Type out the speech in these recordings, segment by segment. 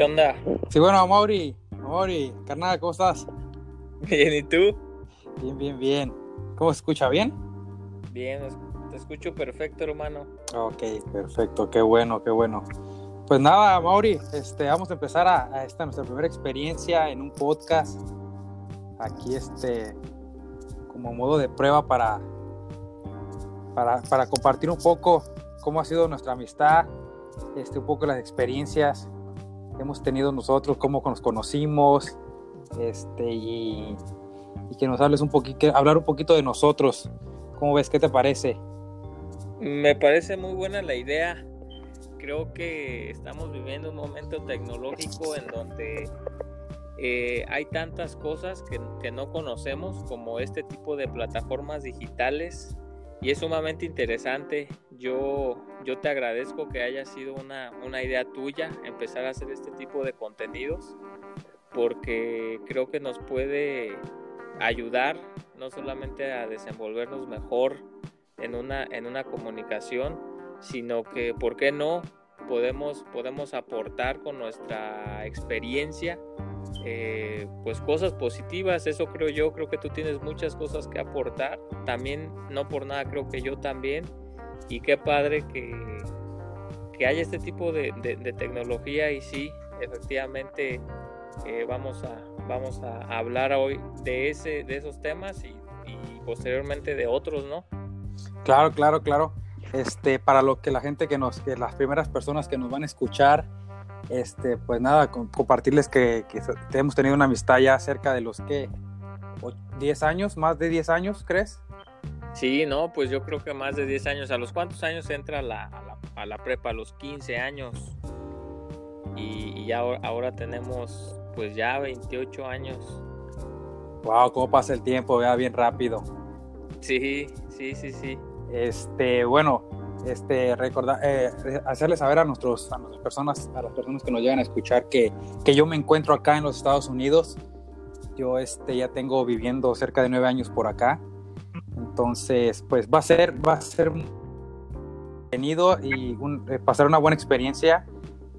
¿Qué onda? Sí, bueno, Mauri, Mauri, carnal, ¿cómo estás? Bien, ¿y tú? Bien, bien, bien. ¿Cómo se escucha? ¿Bien? Bien, te escucho perfecto, hermano. Ok, perfecto, qué bueno, qué bueno. Pues nada, Mauri, este, vamos a empezar a, esta nuestra primera experiencia en un podcast. Aquí, este, como modo de prueba para, para, para compartir un poco cómo ha sido nuestra amistad, este, un poco las experiencias hemos tenido nosotros, cómo nos conocimos, este, y, que nos hables un poquito, hablar un poquito de nosotros. ¿Cómo ves? ¿Qué te parece? Me parece muy buena la idea. Creo que estamos viviendo un momento tecnológico en donde eh, hay tantas cosas que, que, no conocemos como este tipo de plataformas digitales y es sumamente interesante. Yo, yo te agradezco que haya sido una, una idea tuya empezar a hacer este tipo de contenidos porque creo que nos puede ayudar no solamente a desenvolvernos mejor en una, en una comunicación, sino que, ¿por qué no? Podemos, podemos aportar con nuestra experiencia eh, pues cosas positivas, eso creo yo, creo que tú tienes muchas cosas que aportar, también no por nada creo que yo también, y qué padre que, que haya este tipo de, tecnología y sí, efectivamente eh, vamos, a, vamos a hablar hoy de, ese, de esos temas y, posteriormente de otros, ¿no? Claro, claro, claro. Este, para lo que la gente que nos, que las primeras personas que nos van a escuchar, este, pues nada, compartirles que, hemos tenido una amistad ya cerca de los que 10 años, más de 10 años, ¿crees? Sí, no, pues yo creo que más de 10 años. ¿A los cuántos años entra la, a, la, prepa? A los 15 años. Y, ya ahora, tenemos pues ya 28 años. Wow, cómo pasa el tiempo, vea bien rápido. Sí, sí, sí, sí. Este, bueno, este, recordar, eh, hacerles saber a, nuestros, a nuestras personas, a las personas que nos llegan a escuchar que, que, yo me encuentro acá en los Estados Unidos. Yo este, ya tengo viviendo cerca de nueve años por acá. Entonces, pues va a ser, va a ser contenido y eh, pasar una buena experiencia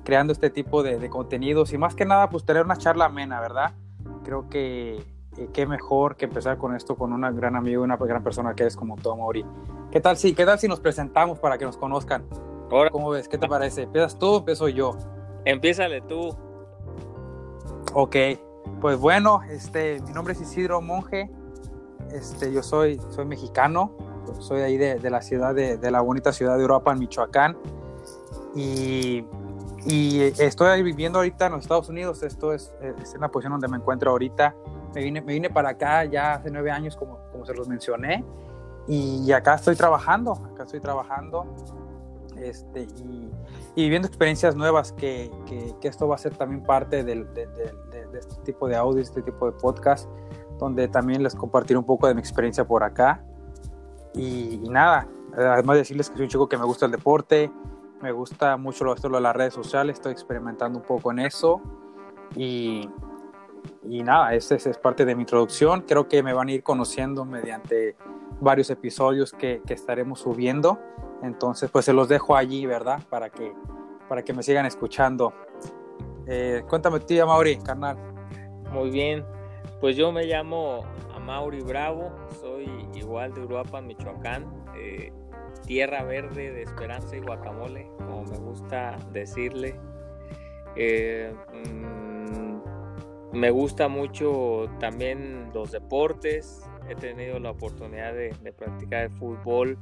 creando este tipo de, de, contenidos y más que nada, pues tener una charla amena, ¿verdad? Creo que qué mejor que empezar con esto con un gran amigo, una gran persona que eres como tú, Mauri. ¿Qué tal si, qué tal si nos presentamos para que nos conozcan? ¿Cómo ves? ¿Qué te parece? ¿Empiezas tú o empiezo yo? Empiézale tú. Ok, pues bueno, este, mi nombre es Isidro Monje. Este, yo soy, soy mexicano, soy ahí de, de la ciudad de, de, la bonita ciudad de Europa, en Michoacán. Y, y, estoy viviendo ahorita en los Estados Unidos. Esto es, es la posición donde me encuentro ahorita me vine, me vine para acá ya hace nueve años, como, como se los mencioné, y acá estoy trabajando, acá estoy trabajando este, y, y viviendo experiencias nuevas, que, que, esto va a ser también parte del, de, de, este tipo de audio, este tipo de podcast, donde también les compartiré un poco de mi experiencia por acá. Y, nada, además de decirles que soy un chico que me gusta el deporte, me gusta mucho lo, esto de las redes sociales, estoy experimentando un poco en eso. Y, y nada, esa es, parte de mi introducción. Creo que me van a ir conociendo mediante varios episodios que, que, estaremos subiendo. Entonces, pues se los dejo allí, ¿verdad? Para que, para que me sigan escuchando. Eh, cuéntame, tía Mauri, carnal. Muy bien. Pues yo me llamo Mauri Bravo, soy igual de Uruapan, Michoacán. Eh, tierra verde de esperanza y guacamole, como me gusta decirle. Eh, mm, me gusta mucho también los deportes. He tenido la oportunidad de, practicar el fútbol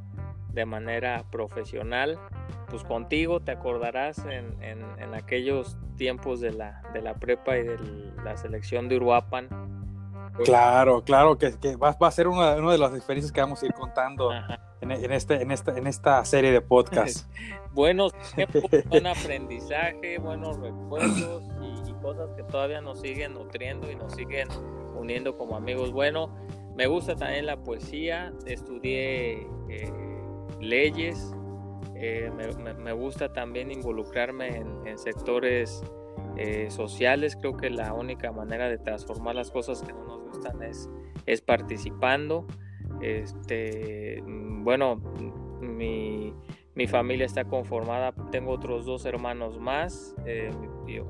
de manera profesional. Pues contigo te acordarás en, aquellos tiempos de la, de la prepa y de la selección de Uruapan. Claro, claro, que, va, a ser una, de las experiencias que vamos a ir contando en, este, en, esta, en esta serie de podcasts. buenos tiempos, buen aprendizaje, buenos recuerdos cosas que todavía nos siguen nutriendo y nos siguen uniendo como amigos. Bueno, me gusta también la poesía, estudié eh, leyes, eh, me, gusta también involucrarme en, sectores eh, sociales. Creo que la única manera de transformar las cosas que no nos gustan es, es participando. Este, mm, bueno, mi, mi familia está conformada, tengo otros dos hermanos más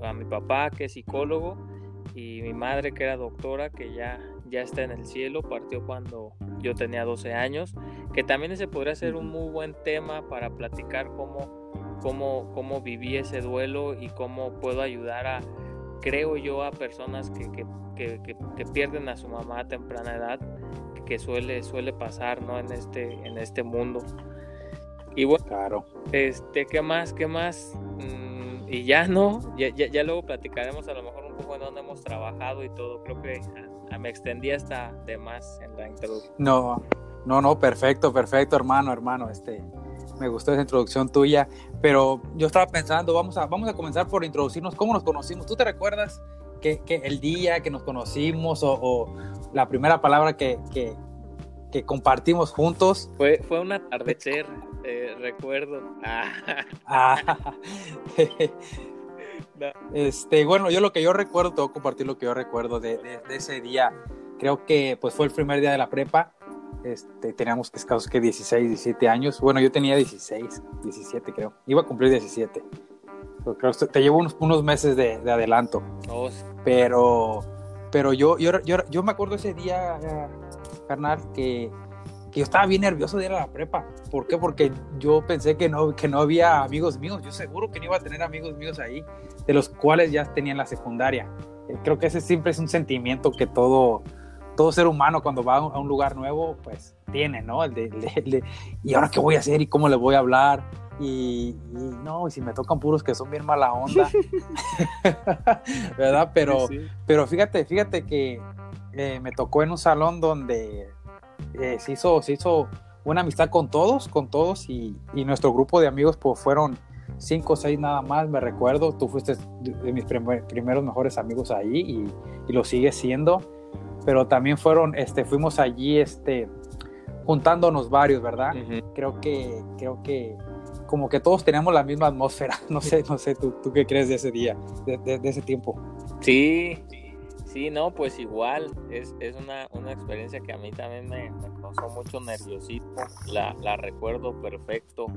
a mi papá que es psicólogo y mi madre que era doctora que ya, ya está en el cielo, partió cuando yo tenía 12 años, que también ese podría ser un muy buen tema para platicar cómo, cómo, cómo viví ese duelo y cómo puedo ayudar a, creo yo, a personas que, que, que, que pierden a su mamá a temprana edad, que suele, suele pasar ¿no? en, este, en este mundo. Y bueno, claro. este, ¿qué más? ¿Qué más? Mm, y ya no, ya, ya, ya, luego platicaremos a lo mejor un poco en dónde hemos trabajado y todo. Creo que a, a me extendí hasta de más en la introducción. No, no, no, perfecto, perfecto, hermano, hermano. Este, me gustó esa introducción tuya, pero yo estaba pensando, vamos a, vamos a comenzar por introducirnos, ¿cómo nos conocimos? ¿Tú te recuerdas que, que el día que nos conocimos o, o la primera palabra que, que, que, compartimos juntos? Fue, fue un atardecer, eh, recuerdo. Ah. no. Este, bueno, yo lo que yo recuerdo, tengo que compartir lo que yo recuerdo de, de, de, ese día. Creo que pues fue el primer día de la prepa. Este, teníamos escasos que 16, 17 años. Bueno, yo tenía 16, 17 creo. Iba a cumplir 17. Pero creo que te llevo unos, unos meses de, de adelanto. Oh, sí. Pero, pero yo, yo, yo, yo me acuerdo ese día, carnal, que, que yo estaba bien nervioso de ir a la prepa. ¿Por qué? Porque yo pensé que no, que no había amigos míos. Yo seguro que no iba a tener amigos míos ahí, de los cuales ya tenía en la secundaria. Creo que ese siempre es un sentimiento que todo, todo ser humano cuando va a un lugar nuevo, pues tiene, ¿no? El de, el de, ¿y ahora qué voy a hacer? ¿Y cómo le voy a hablar? Y, y, no, y si me tocan puros que son bien mala onda, ¿verdad? Pero, sí, sí. pero fíjate, fíjate que eh, me tocó en un salón donde eh, se, hizo, se hizo una amistad con todos, con todos, y, y nuestro grupo de amigos pues fueron cinco o seis nada más, me recuerdo, tú fuiste de mis primer, primeros mejores amigos ahí y, y lo sigues siendo, pero también fueron, este, fuimos allí, este, juntándonos varios, ¿verdad? Uh -huh. Creo que, creo que como que todos teníamos la misma atmósfera. No sé, no sé, ¿tú, tú qué crees de ese día, de, de, de ese tiempo? Sí, sí, no, pues igual, es, es una, una, experiencia que a mí también me, me causó mucho nerviosismo, la, la recuerdo perfecto.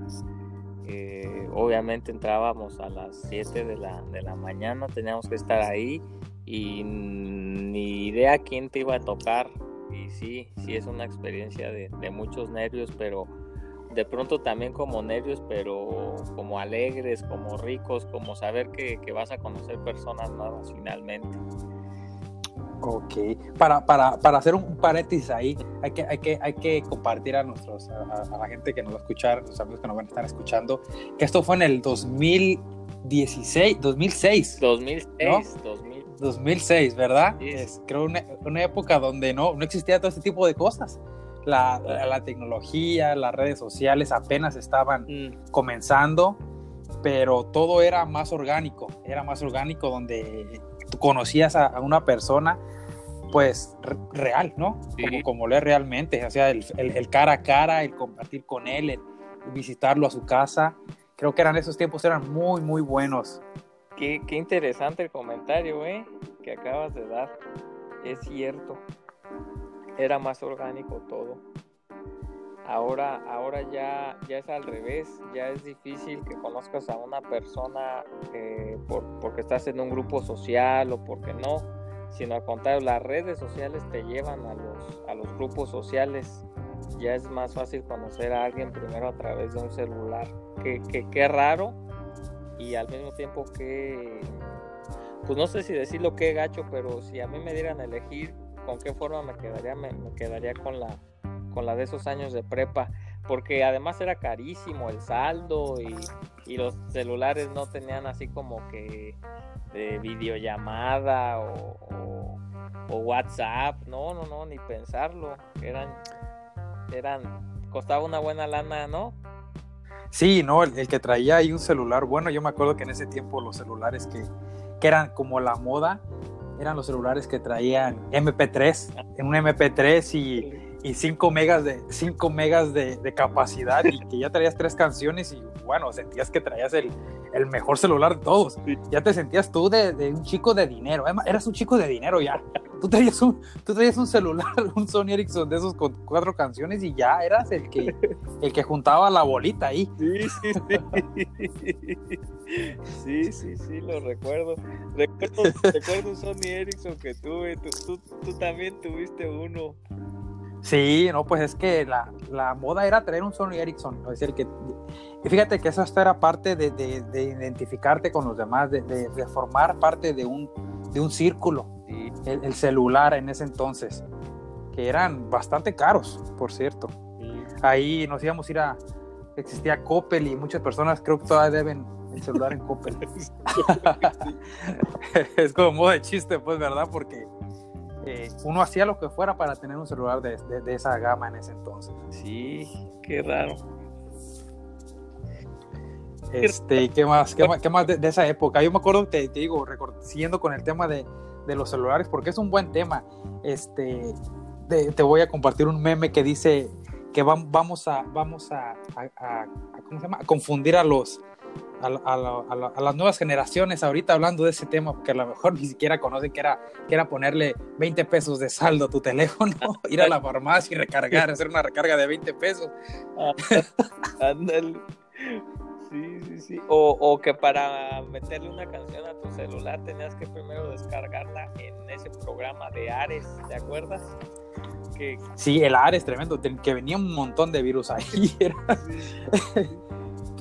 Eh, obviamente entrábamos a las 7 de la, de la mañana, teníamos que estar ahí y ni idea quién te iba a tocar. Y sí, sí es una experiencia de, de muchos nervios, pero de pronto también como nervios, pero como alegres, como ricos, como saber que, que vas a conocer personas nuevas finalmente. Ok, para, para, para hacer un paréntesis ahí, hay que, hay que, hay que compartir a, nuestros, a, a, la gente que nos va a escuchar, los amigos que nos van a estar escuchando, que esto fue en el 2016, 2006. 2006, ¿no? 2000. 2006, ¿verdad? Sí. Es, creo una, una época donde no, no existía todo este tipo de cosas. La, la, la, tecnología, las redes sociales apenas estaban mm. comenzando, pero todo era más orgánico, era más orgánico donde conocías a, a una persona pues real, ¿no? Sí. Como, como lo es realmente, o sea, el, el, el, cara a cara, el compartir con él, el visitarlo a su casa, creo que eran esos tiempos, eran muy, muy buenos. Qué, qué interesante el comentario, ¿eh? Que acabas de dar, es cierto era más orgánico todo. Ahora, ahora ya, ya es al revés, ya es difícil que conozcas a una persona eh, por, porque estás en un grupo social o porque no, sino al contrario, las redes sociales te llevan a los, a los grupos sociales. Ya es más fácil conocer a alguien primero a través de un celular. Qué que, que raro y al mismo tiempo que, pues no sé si decirlo que gacho, pero si a mí me dieran a elegir con qué forma me quedaría, me, me, quedaría con la, con la de esos años de prepa, porque además era carísimo el saldo y, y los celulares no tenían así como que de videollamada o, o, o, WhatsApp, no, no, no, ni pensarlo, eran, eran, costaba una buena lana, ¿no? Sí, no, el, el que traía ahí un celular, bueno, yo me acuerdo que en ese tiempo los celulares que, que eran como la moda, eran los celulares que traían MP3, en un MP3 y, y 5 megas de 5 megas de, de, capacidad y que ya traías tres canciones y bueno, sentías que traías el, el mejor celular de todos. Ya te sentías tú de, de, un chico de dinero, eras un chico de dinero ya. Tú traías un, tú traías un celular, un Sony Ericsson de esos con cuatro canciones y ya eras el que, el que juntaba la bolita ahí. Sí, sí, sí. Sí, sí, sí, lo recuerdo. Recuerdo, recuerdo un Sony Ericsson que tuve. Tú, tú, tú también tuviste uno. Sí, no, pues es que la, la, moda era traer un Sony Ericsson, es decir, que y fíjate que eso hasta era parte de, de, de identificarte con los demás, de, de, formar parte de un, de un círculo, sí. el, el, celular en ese entonces, que eran bastante caros, por cierto. Sí. Ahí nos íbamos a ir a, existía Coppel y muchas personas creo que todavía deben el celular en Coppel. es como modo de chiste, pues, ¿verdad? Porque eh, uno hacía lo que fuera para tener un celular de, de, de, esa gama en ese entonces. Sí, qué raro. Este, ¿qué más? ¿Qué más, qué más de, de, esa época? Yo me acuerdo, te, te digo, siguiendo con el tema de, los celulares, porque es un buen tema. Este, te, voy a compartir un meme que dice que va, vamos a, vamos a, a, a, ¿cómo se llama? a confundir a los, a, a, a, a, las nuevas generaciones ahorita hablando de ese tema, porque a lo mejor ni siquiera conocen que era, que era ponerle 20 pesos de saldo a tu teléfono, ir a la farmacia y recargar, hacer una recarga de 20 pesos. Ándale. Sí, sí, sí. O, o, que para meterle una canción a tu celular tenías que primero descargarla en ese programa de Ares, ¿te acuerdas? Que... Sí, el Ares, tremendo, que venía un montón de virus ahí. Sí.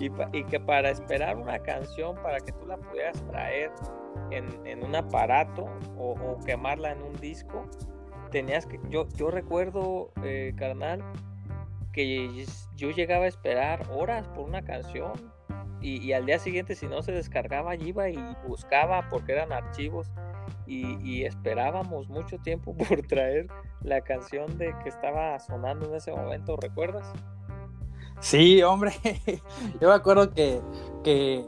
Y, y, que para esperar una canción, para que tú la pudieras traer en, en un aparato o, o, quemarla en un disco, tenías que, yo, yo recuerdo, eh, carnal, que yo llegaba a esperar horas por una canción y, y, al día siguiente si no se descargaba iba y buscaba porque eran archivos y, y, esperábamos mucho tiempo por traer la canción de que estaba sonando en ese momento, ¿recuerdas? Sí, hombre, yo me acuerdo que, que,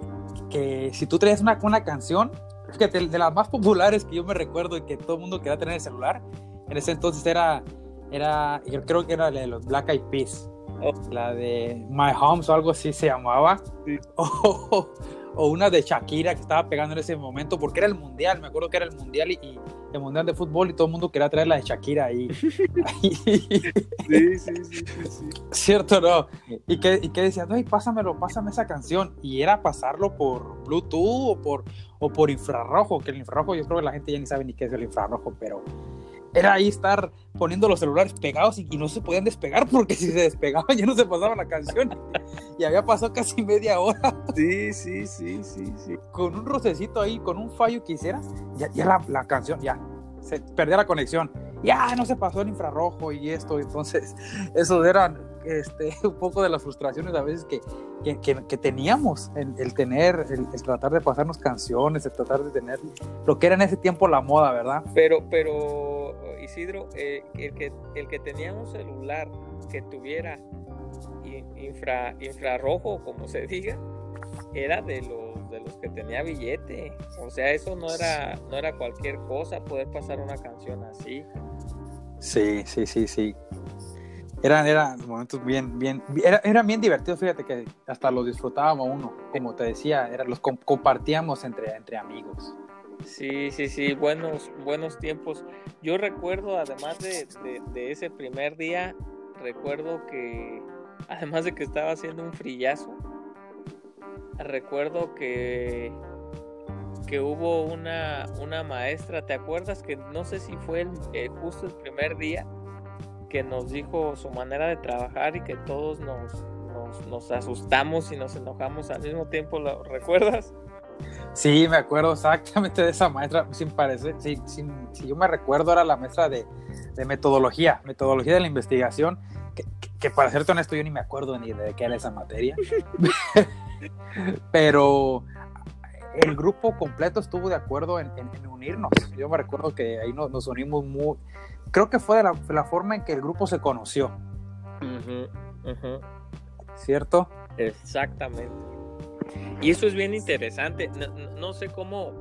que si tú traías una, una canción, fíjate, de las más populares que yo me recuerdo y que todo el mundo quería tener el celular, en ese entonces era, era yo creo que era la de los Black Eyed Peas. Oh. La de My Homes o algo así se llamaba. Sí. O, o, una de Shakira que estaba pegando en ese momento, porque era el mundial, me acuerdo que era el mundial y, y el mundial de fútbol y todo el mundo quería traer la de Shakira ahí. sí, sí, sí, sí, sí, Cierto, ¿no? Y que, y que decían, ay, pásamelo, pásame esa canción. Y era pasarlo por Bluetooth o por, o por infrarrojo, que el infrarrojo yo creo que la gente ya ni sabe ni qué es el infrarrojo, pero era ahí estar poniendo los celulares pegados y, y, no se podían despegar porque si se despegaban ya no se pasaba la canción y había pasado casi media hora. Sí, sí, sí, sí, sí. Con un rocecito ahí, con un fallo que hicieras, ya, ya la, la, canción, ya, se perdía la conexión. Ya no se pasó el infrarrojo y esto, entonces eso eran este, un poco de las frustraciones a veces que, que, que, que teníamos, el, el tener, el, el, tratar de pasarnos canciones, el tratar de tener lo que era en ese tiempo la moda, ¿verdad? Pero, pero Isidro, eh, el, que, el que tenía un celular que tuviera infra, infrarrojo, como se diga, era de los, de los que tenía billete. O sea, eso no era, no era cualquier cosa poder pasar una canción así. Sí, sí, sí, sí. Eran, eran momentos bien, bien, era, eran bien divertidos, fíjate que hasta los disfrutábamos uno, como te decía, era, los compartíamos entre, entre amigos. Sí, sí, sí, buenos, buenos tiempos. Yo recuerdo, además de, de, ese primer día, recuerdo que, además de que estaba haciendo un frillazo, recuerdo que, que hubo una, una maestra, ¿te acuerdas? Que no sé si fue eh, justo el primer día que nos dijo su manera de trabajar y que todos nos, nos, nos asustamos y nos enojamos al mismo tiempo, ¿lo recuerdas? Sí, me acuerdo exactamente de esa maestra, sin parecer, si, si, si yo me recuerdo era la maestra de, de, metodología, metodología de la investigación, que, que, que, para serte honesto yo ni me acuerdo ni de qué era esa materia, pero el grupo completo estuvo de acuerdo en, en, en unirnos, yo me recuerdo que ahí nos, nos unimos muy, creo que fue de la, la, forma en que el grupo se conoció, uh -huh, uh -huh. ¿cierto? Exactamente. Y eso es bien interesante. No, no sé cómo,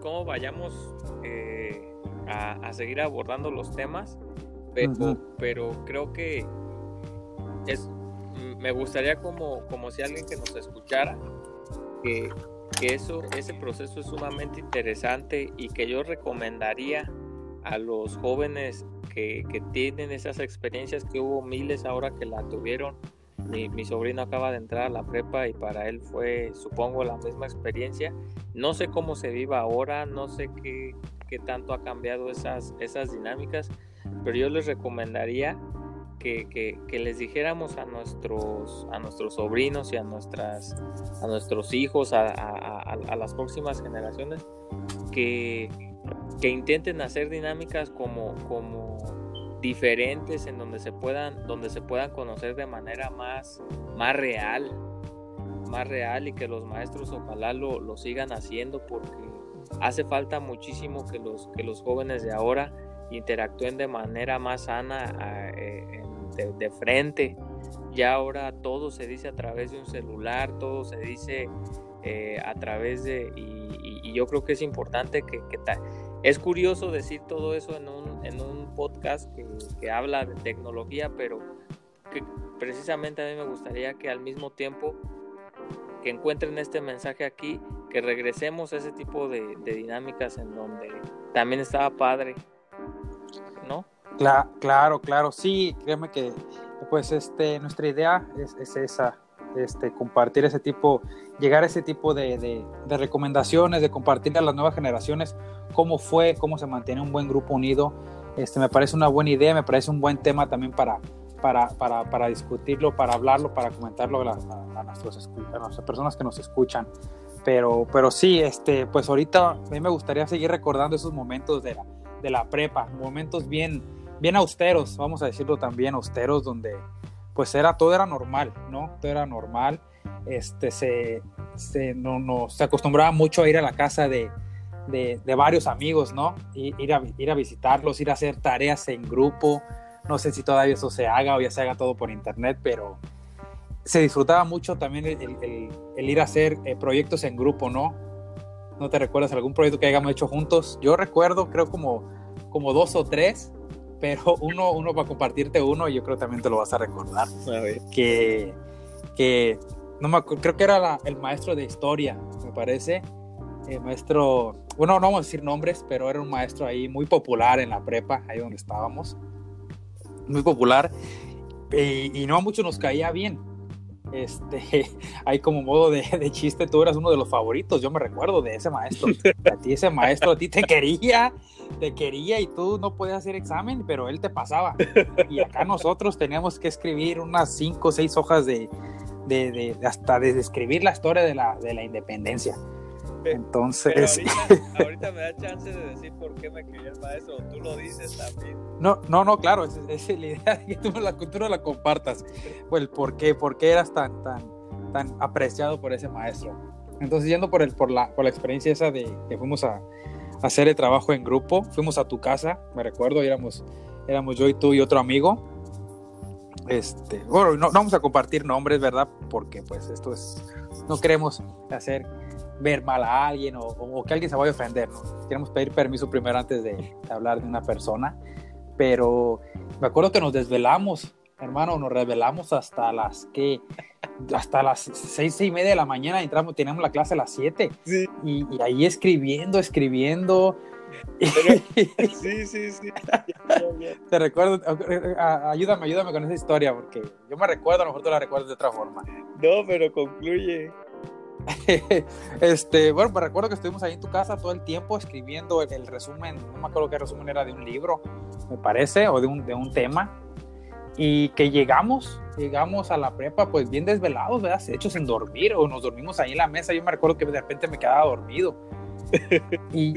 cómo vayamos eh, a, a, seguir abordando los temas, pero, pero creo que es, me gustaría como, como si alguien que nos escuchara, que, que eso, ese proceso es sumamente interesante y que yo recomendaría a los jóvenes que, tienen esas experiencias, que hubo miles ahora que la tuvieron. Mi, mi, sobrino acaba de entrar a la prepa y para él fue, supongo, la misma experiencia. No sé cómo se viva ahora, no sé qué, qué tanto ha cambiado esas, esas dinámicas, pero yo les recomendaría que, que, que, les dijéramos a nuestros, a nuestros sobrinos y a, nuestras, a nuestros hijos, a, a las próximas generaciones, que, que intenten hacer dinámicas como, como diferentes en donde se puedan donde se puedan conocer de manera más más real más real y que los maestros ojalá lo, lo sigan haciendo porque hace falta muchísimo que los que los jóvenes de ahora interactúen de manera más sana eh, de, frente. Ya ahora todo se dice a través de un celular todo se dice eh, a través de y, yo creo que es importante que es curioso decir todo eso en un, en un podcast que, que, habla de tecnología, pero que precisamente a mí me gustaría que al mismo tiempo que encuentren este mensaje aquí, que regresemos a ese tipo de, dinámicas en donde también estaba padre, ¿no? Claro, claro, claro, sí, créeme que pues este, nuestra idea es esa, este, compartir ese tipo, llegar a ese tipo de, recomendaciones, de compartir a las nuevas generaciones cómo fue, cómo se mantiene un buen grupo unido. Este, me parece una buena idea, me parece un buen tema también para, discutirlo, para hablarlo, para comentarlo a, a, nuestras personas que nos escuchan. Pero, sí, este, pues ahorita a mí me gustaría seguir recordando esos momentos de la, de la prepa, momentos bien, bien austeros, vamos a decirlo también, austeros, donde pues era, todo era normal, ¿no? Todo era normal. Este, se, se, no, no, se acostumbraba mucho a ir a la casa de, de, varios amigos, ¿no? Ir, a, ir a visitarlos, ir a hacer tareas en grupo. No sé si todavía eso se haga o ya se haga todo por internet, pero se disfrutaba mucho también el, el, el ir a hacer eh, proyectos en grupo, ¿no? ¿No te recuerdas algún proyecto que hayamos hecho juntos? Yo recuerdo, creo como, como dos o tres, pero uno, uno para compartirte uno, yo creo también te lo vas a recordar. A que, que no me creo que era la, el maestro de historia, me parece. El maestro, bueno, no vamos a decir nombres, pero era un maestro ahí muy popular en la prepa, ahí donde estábamos. Muy popular. Y, y no a muchos nos caía bien. Este, hay como modo de, de, chiste, tú eras uno de los favoritos, yo me recuerdo de ese maestro. A ti ese maestro a ti te quería, te quería y tú no podías hacer examen, pero él te pasaba. Y acá nosotros teníamos que escribir unas cinco o seis hojas de, de, de, hasta de describir la historia de la, de la independencia. Entonces. Ahorita, ahorita, me da chance de decir por qué me quería el maestro. Tú lo dices también. No, no, no, claro. Es, es la idea de que tú la cultura la compartas. Pues, ¿por qué? ¿Por qué eras tan, tan, tan apreciado por ese maestro? Entonces, yendo por, el, por, la, por la experiencia esa de que fuimos a hacer el trabajo en grupo, fuimos a tu casa, me recuerdo, éramos, éramos yo y tú y otro amigo. Este, bueno, no, vamos a compartir nombres, ¿verdad? Porque pues esto es, no queremos hacer ver mal a alguien o, o, que alguien se vaya a ofender. ¿no? Queremos pedir permiso primero antes de, de, hablar de una persona. Pero me acuerdo que nos desvelamos, hermano, nos revelamos hasta las que hasta las seis, seis y media de la mañana entramos, teníamos la clase a las siete. Sí. Y, y, ahí escribiendo, escribiendo. Pero, sí, sí, sí. Te recuerdo, ayúdame, ayúdame con esa historia, porque yo me recuerdo, a lo mejor tú la recuerdas de otra forma. No, pero concluye. este, bueno, me recuerdo que estuvimos ahí en tu casa todo el tiempo escribiendo el, el, resumen, no me acuerdo qué resumen era de un libro, me parece, o de un, de un tema, y que llegamos, llegamos a la prepa pues bien desvelados, ¿verdad? Hechos en dormir, o nos dormimos ahí en la mesa, yo me recuerdo que de repente me quedaba dormido. y,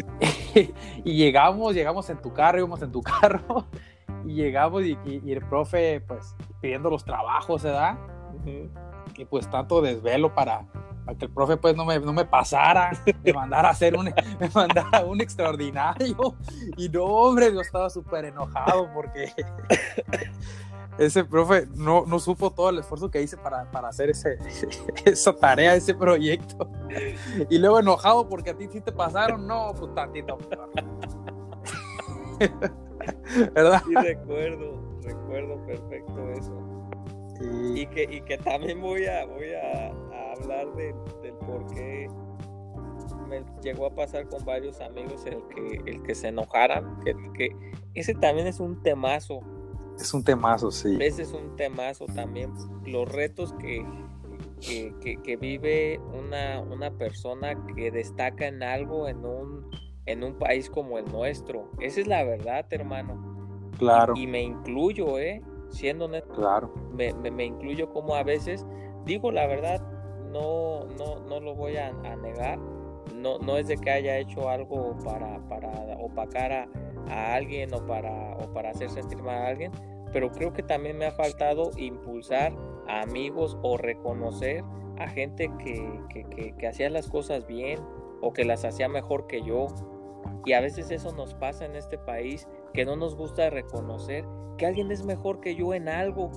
y, llegamos, llegamos en tu carro, íbamos en tu carro, y llegamos y, y, y el profe pues pidiendo los trabajos, ¿verdad? Uh -huh. Y pues tanto desvelo para, para que el profe pues no me, no me pasara, me mandara a hacer un, me mandara un extraordinario. Y no, hombre, yo estaba súper enojado porque ese profe no, no, supo todo el esfuerzo que hice para, para hacer ese, esa tarea, ese proyecto. Y luego enojado porque a ti sí te pasaron, no, pues tantito. ¿verdad? Sí, recuerdo, recuerdo perfecto eso. Y, que, y que también voy a, voy a, hablar del por qué me llegó a pasar con varios amigos el que, el que se enojaran, que, que ese también es un temazo. Es un temazo, sí. Ese es un temazo también. Los retos que, que, vive una, una, persona que destaca en algo en un, en un país como el nuestro. Esa es la verdad, hermano. Claro. Y, me incluyo, ¿eh? Siendo neto. Claro. Me, me, incluyo como a veces, digo la verdad, no, no, no lo voy a, negar. No, no es de que haya hecho algo para, para opacar a, a alguien o para, o para hacer sentir mal a alguien, pero creo que también me ha faltado impulsar a amigos o reconocer a gente que, que, hacía las cosas bien o que las hacía mejor que yo. Y a veces eso nos pasa en este país, que no nos gusta reconocer que alguien es mejor que yo en algo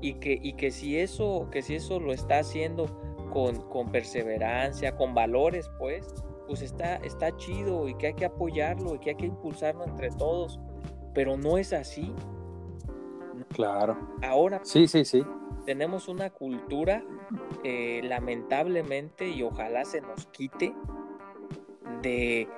y que, y que, si, eso, que si eso lo está haciendo con, con perseverancia, con valores, pues, pues está, está chido y que hay que apoyarlo y que hay que impulsarlo entre todos. Pero no es así. Claro. Ahora sí, sí, sí. tenemos una cultura, eh, lamentablemente, y ojalá se nos quite, de,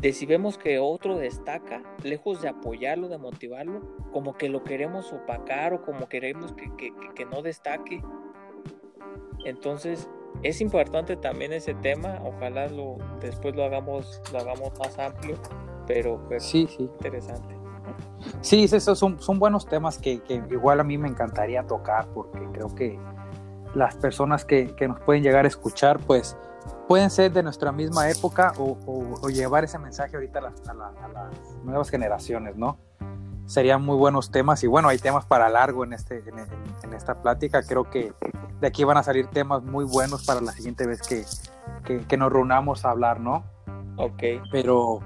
de si vemos que otro destaca, lejos de apoyarlo, de motivarlo, como que lo queremos opacar o como queremos que, que, que no destaque. Entonces, es importante también ese tema, ojalá lo, después lo hagamos, lo hagamos más amplio, pero, sí, sí. interesante. Sí, esos son, son buenos temas que, igual a mí me encantaría tocar, porque creo que las personas que, nos pueden llegar a escuchar, pues pueden ser de nuestra misma época o, llevar ese mensaje ahorita a las, a las nuevas generaciones, ¿no? Serían muy buenos temas y bueno, hay temas para largo en, este, en, esta plática. Creo que de aquí van a salir temas muy buenos para la siguiente vez que, que, nos reunamos a hablar, ¿no? Ok. Pero,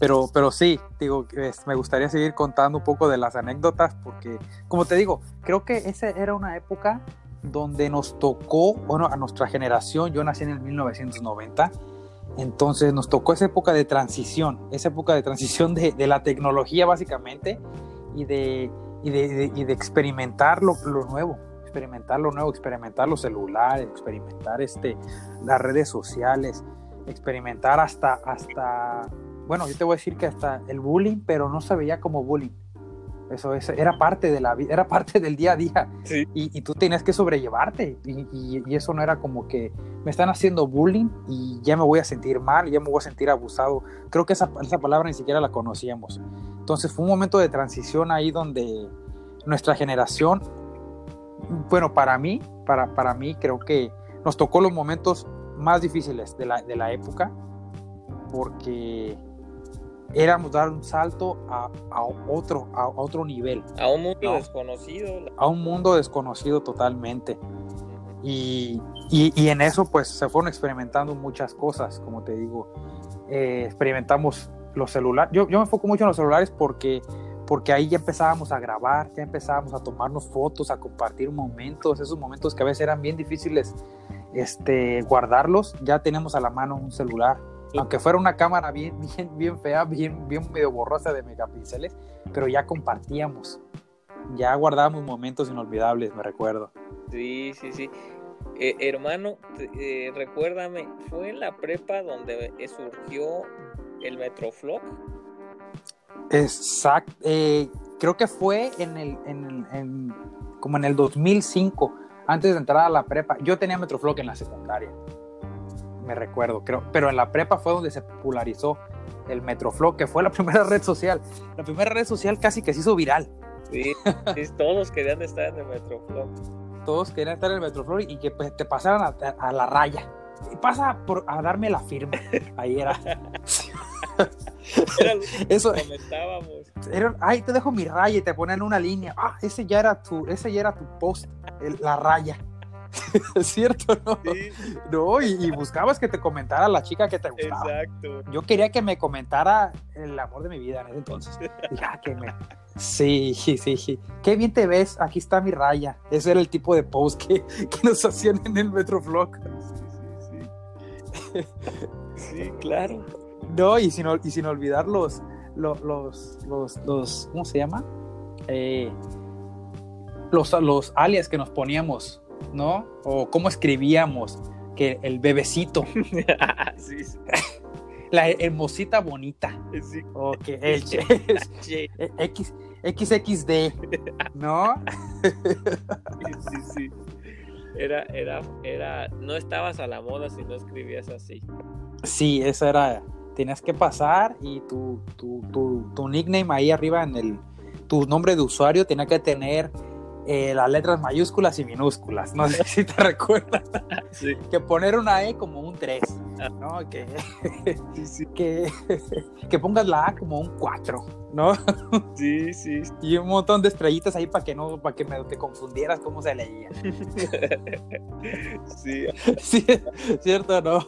pero, pero sí, digo, me gustaría seguir contando un poco de las anécdotas porque, como te digo, creo que esa era una época donde nos tocó, bueno, a nuestra generación, yo nací en el 1990, entonces nos tocó esa época de transición, esa época de transición de, la tecnología básicamente y de, experimentar lo, lo, nuevo, experimentar lo nuevo, experimentar los celulares, experimentar este, las redes sociales, experimentar hasta, hasta, bueno, yo te voy a decir que hasta el bullying, pero no se veía como bullying eso, era parte de la vida, era parte del día a día. Y, tú tenías que sobrellevarte. Y, eso no era como que me están haciendo bullying y ya me voy a sentir mal, ya me voy a sentir abusado. Creo que esa, esa palabra ni siquiera la conocíamos. Entonces fue un momento de transición ahí donde nuestra generación, bueno, para mí, para, para mí creo que nos tocó los momentos más difíciles de la, de la época porque éramos dar un salto a, otro, a otro nivel. A un mundo desconocido. A un mundo desconocido totalmente. Y, y, en eso pues se fueron experimentando muchas cosas, como te digo. Eh, experimentamos los celulares. Yo, yo me enfoco mucho en los celulares porque, porque ahí ya empezábamos a grabar, ya empezábamos a tomarnos fotos, a compartir momentos, esos momentos que a veces eran bien difíciles este, guardarlos, ya tenemos a la mano un celular aunque fuera una cámara bien, bien, bien fea, bien, bien medio borrosa de megapíxeles, pero ya compartíamos, ya guardábamos momentos inolvidables, me recuerdo. Sí, sí, sí. Eh, hermano, eh, recuérdame, ¿fue en la prepa donde surgió el Metroflog? Exacto, eh, creo que fue en el, en, como en el 2005, antes de entrar a la prepa. Yo tenía Metroflog en la secundaria me recuerdo, creo, pero en la prepa fue donde se popularizó el Metroflow, que fue la primera red social. La primera red social casi que se hizo viral. Sí, todos querían estar en el Metroflow. Todos querían estar en el Metroflow y que pues, te pasaran a, la raya. Y pasa por, a darme la firma. Ahí era. Eso comentábamos. Era, ay, te dejo mi raya y te ponen una línea. Ah, ese ya era tu, ese ya era tu post, la raya. es cierto, ¿no? Sí. No, y, buscabas que te comentara la chica que te gustaba. Exacto. Yo quería que me comentara el amor de mi vida en ese entonces. Ya que me... Sí, sí, sí. Qué bien te ves, aquí está mi raya. Ese era el tipo de post que, nos hacían en el Metroflog. Sí, sí, sí. sí, claro. No, y sin, y sin olvidar los, los, los, los, ¿cómo se llama? Eh, los, los alias que nos poníamos, ¿no? O cómo escribíamos, que el bebecito. sí, sí. La hermosita bonita. Sí. O que el X, XXD, ¿no? sí, sí. Era, era, era, no estabas a la moda si no escribías así. Sí, eso era, tenías que pasar y tu, tu, tu, tu nickname ahí arriba en el, tu nombre de usuario tenía que tener eh, las letras mayúsculas y minúsculas. No sé si te recuerdas. Que poner una E como un 3. Ah. ¿no? Que, que, que, pongas la A como un 4. ¿no? Sí, sí. Y un montón de estrellitas ahí para que no, para que me, te confundieras cómo se leía. sí. sí. Cierto, no.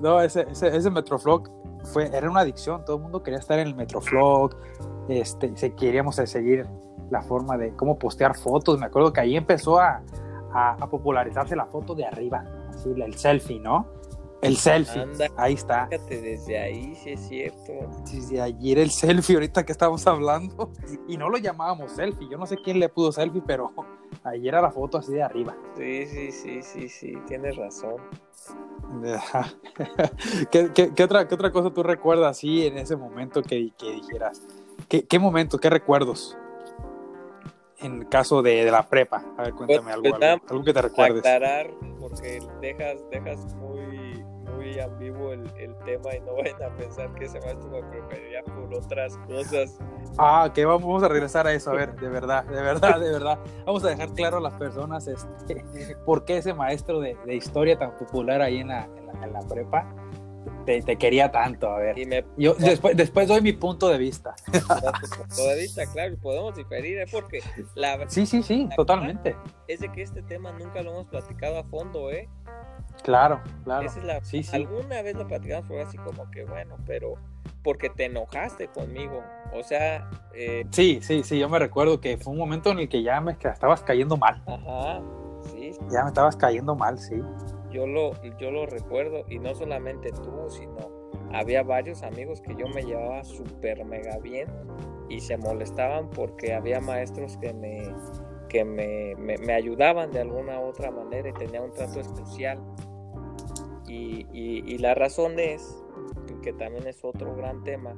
No, ese, ese, ese Metroflog fue, era una adicción. Todo el mundo quería estar en el Metroflog. Este, se queríamos seguir la forma de cómo postear fotos. Me acuerdo que ahí empezó a, a, popularizarse la foto de arriba, así, el selfie, ¿no? El selfie, ahí está. desde ahí, sí es cierto. Desde allí era el selfie, ahorita que estamos hablando. Y no lo llamábamos selfie, yo no sé quién le pudo selfie, pero ahí era la foto así de arriba. Sí, sí, sí, sí, sí, tienes razón. ¿Qué, qué, otra, ¿Qué otra cosa tú recuerdas así en ese momento que, que dijeras? ¿Qué, ¿Qué momento, qué recuerdos? En caso de, de, la prepa? A ver, cuéntame pues, algo, algo, algo, que te recuerdes. Aclarar, porque dejas, dejas muy, muy ambiguo el, el, tema y no vayan a pensar que ese maestro me preferiría por otras cosas. Ah, que vamos, vamos a regresar a eso, a ver, de verdad, de verdad, de verdad. Vamos a dejar claro a las personas este, por qué ese maestro de, de historia tan popular ahí en la, en la, en la prepa te, quería tanto, a ver. Yo después, después doy mi punto de vista. punto de vista, claro, podemos diferir, ¿eh? porque la Sí, sí, sí, totalmente. Es de que este tema nunca lo hemos platicado a fondo, ¿eh? Claro, claro. sí, sí. Alguna vez lo platicamos, fue así como que, bueno, pero porque te enojaste conmigo. O sea. Eh... Sí, sí, sí, yo me recuerdo que fue un momento en el que ya me estabas cayendo mal. Ajá, sí. Ya me estabas cayendo mal, sí yo lo, yo lo recuerdo y no solamente tú, sino había varios amigos que yo me llevaba súper mega bien y se molestaban porque había maestros que me que me, me, ayudaban de alguna u otra manera y tenía un trato especial. Y, y, la razón es, que también es otro gran tema,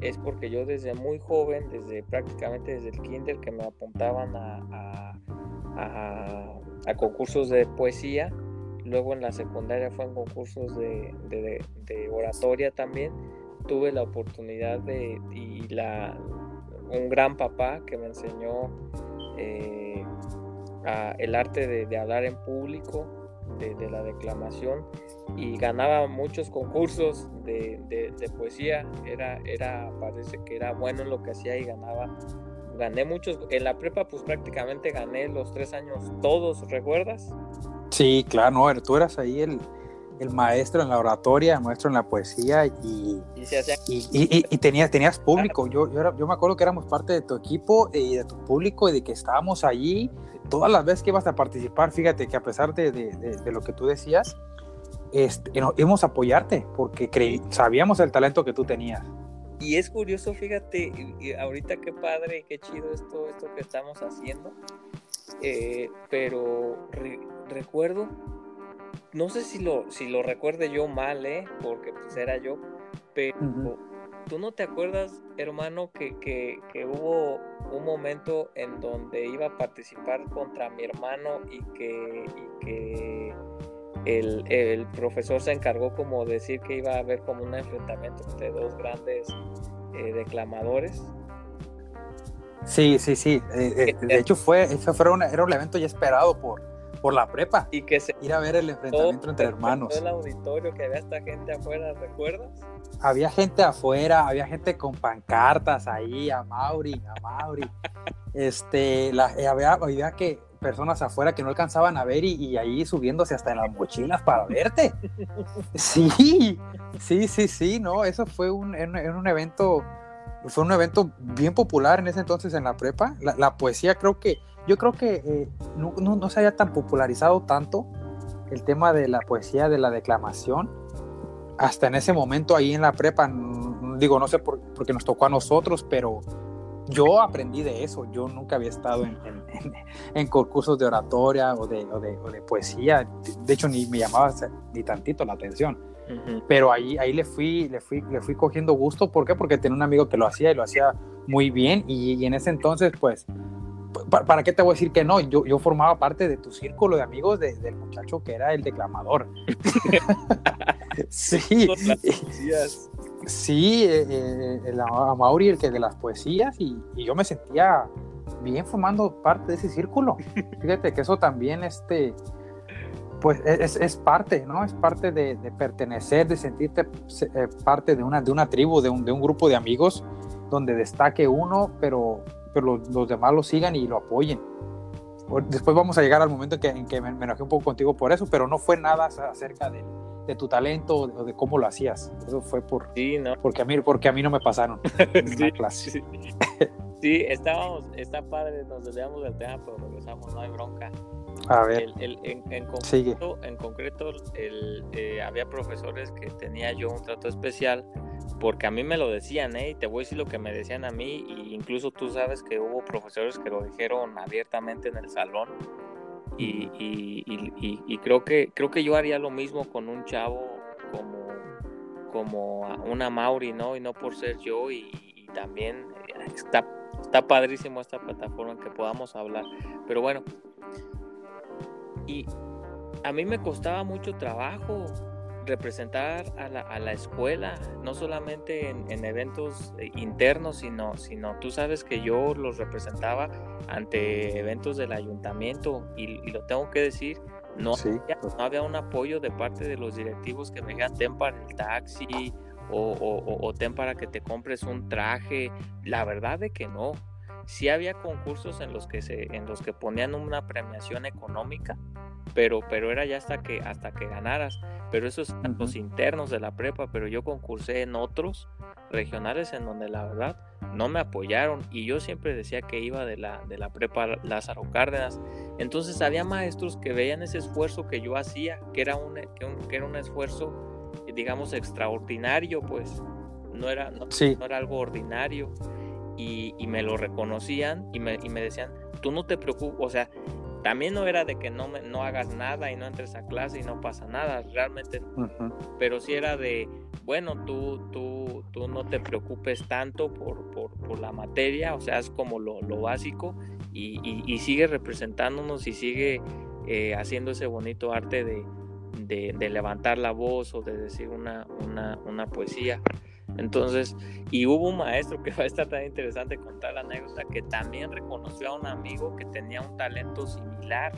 es porque yo desde muy joven, desde prácticamente desde el kinder que me apuntaban a, a, a concursos de poesía, Luego en la secundaria fue en concursos de, oratoria también. Tuve la oportunidad de, y la, un gran papá que me enseñó eh, el arte de, hablar en público, de, la declamación, y ganaba muchos concursos de, poesía. Era, era, parece que era bueno en lo que hacía y ganaba gané muchos. En la prepa, pues prácticamente gané los tres años todos, ¿recuerdas? Sí, claro, no, tú eras ahí el, el maestro en la oratoria, el maestro en la poesía y, y, y, tenías, tenías público. Yo, yo, yo, me acuerdo que éramos parte de tu equipo y de tu público y de que estábamos allí todas las veces que ibas a participar. Fíjate que a pesar de, de, de, lo que tú decías, este, íbamos a apoyarte porque creí, sabíamos el talento que tú tenías. Y es curioso, fíjate, ahorita qué padre y qué chido esto, esto que estamos haciendo. Eh, pero recuerdo, no sé si lo, si lo recuerde yo mal, ¿eh? porque pues era yo, pero tú no te acuerdas, hermano, que, que, que, hubo un momento en donde iba a participar contra mi hermano y que, y que el, el, profesor se encargó como decir que iba a haber como un enfrentamiento entre dos grandes eh, declamadores. Sí, sí, sí. Eh, de hecho fue, eso fue era un evento ya esperado por, por la prepa. Y que se ir a ver el enfrentamiento entre hermanos. el auditorio que había esta gente afuera, ¿recuerdas? Había gente afuera, había gente con pancartas ahí, a Mauri, a Mauri. este, la, eh, había, había que personas afuera que no alcanzaban a ver y, ahí subiéndose hasta en las mochilas para verte. Sí, sí, sí, sí, no, eso fue un, un evento, fue un evento bien popular en ese entonces en la prepa. La, poesía creo que, yo creo que eh, no, no, se haya tan popularizado tanto el tema de la poesía, de la declamación, hasta en ese momento ahí en la prepa digo, no sé por, porque nos tocó a nosotros, pero yo aprendí de eso. Yo nunca había estado en, en, concursos de oratoria o de, o de, poesía. De hecho, ni me llamaba ni tantito la atención. Pero ahí, ahí le, fui, le, fui, le fui cogiendo gusto. ¿Por qué? Porque tenía un amigo que lo hacía y lo hacía muy bien. Y, en ese entonces, pues, ¿para, qué te voy a decir que no? Yo, yo formaba parte de tu círculo de amigos del muchacho que era el declamador. sí. Sí, eh, eh, el Mauri, el que de las poesías, y, yo me sentía bien formando parte de ese círculo. Fíjate que eso también, este, pues es, es parte, ¿no? Es parte de, pertenecer, de sentirte eh, parte de una, de una tribu, de un, de un, grupo de amigos donde destaque uno, pero, pero los, demás lo sigan y lo apoyen. Después vamos a llegar al momento en que, en que me, me enojé un poco contigo por eso, pero no fue nada acerca de, de tu talento o de, cómo lo hacías. Eso fue por sí, ¿no? porque a mí porque a mí no me pasaron sí, clase. Sí. estábamos, está padre, nos desviamos del tema, pero regresamos, no hay bronca. A ver. en, concreto, en concreto el, eh, había profesores que tenía yo un trato especial porque a mí me lo decían, ¿eh? Y te voy a decir lo que me decían a mí, y incluso tú sabes que hubo profesores que lo dijeron abiertamente en el salón y, creo, que, creo que yo haría lo mismo con un chavo como, como una Mauri, ¿no? Y no por ser yo y, también eh, está, está padrísimo esta plataforma en que podamos hablar. Pero bueno, y a mí me costaba mucho trabajo representar a la, a la escuela, no solamente en, eventos eh, internos, sino, sino tú sabes que yo los representaba ante eventos del ayuntamiento y, lo tengo que decir, no, había, pues. no había un apoyo de parte de los directivos que me digan ten para el taxi o, o, o ten para que te compres un traje, la verdad de que no. Sí había concursos en los que se, en los que ponían una premiación económica, pero, pero era ya hasta que, hasta que ganaras. Pero esos son los internos de la prepa, pero yo concursé en otros regionales en donde la verdad no me apoyaron y yo siempre decía que iba de la, de la prepa Lázaro Cárdenas. Entonces había maestros que veían ese esfuerzo que yo hacía, que era un, que era un esfuerzo, digamos, extraordinario, pues no era, no, no era algo ordinario. Y, y, me lo reconocían y me, y me decían, tú no te preocupes, o sea, también no era de que no, no hagas nada y no entres a clase y no pasa nada, realmente, pero sí era de, bueno, tú, tú, tú no te preocupes tanto por, por, la materia, o sea, es como lo, básico y, y, sigue representándonos y sigue eh, haciendo ese bonito arte de, de, levantar la voz o de decir una, una, una poesía. Entonces, y hubo un maestro que va a estar tan interesante contar la anécdota que también reconoció a un amigo que tenía un talento similar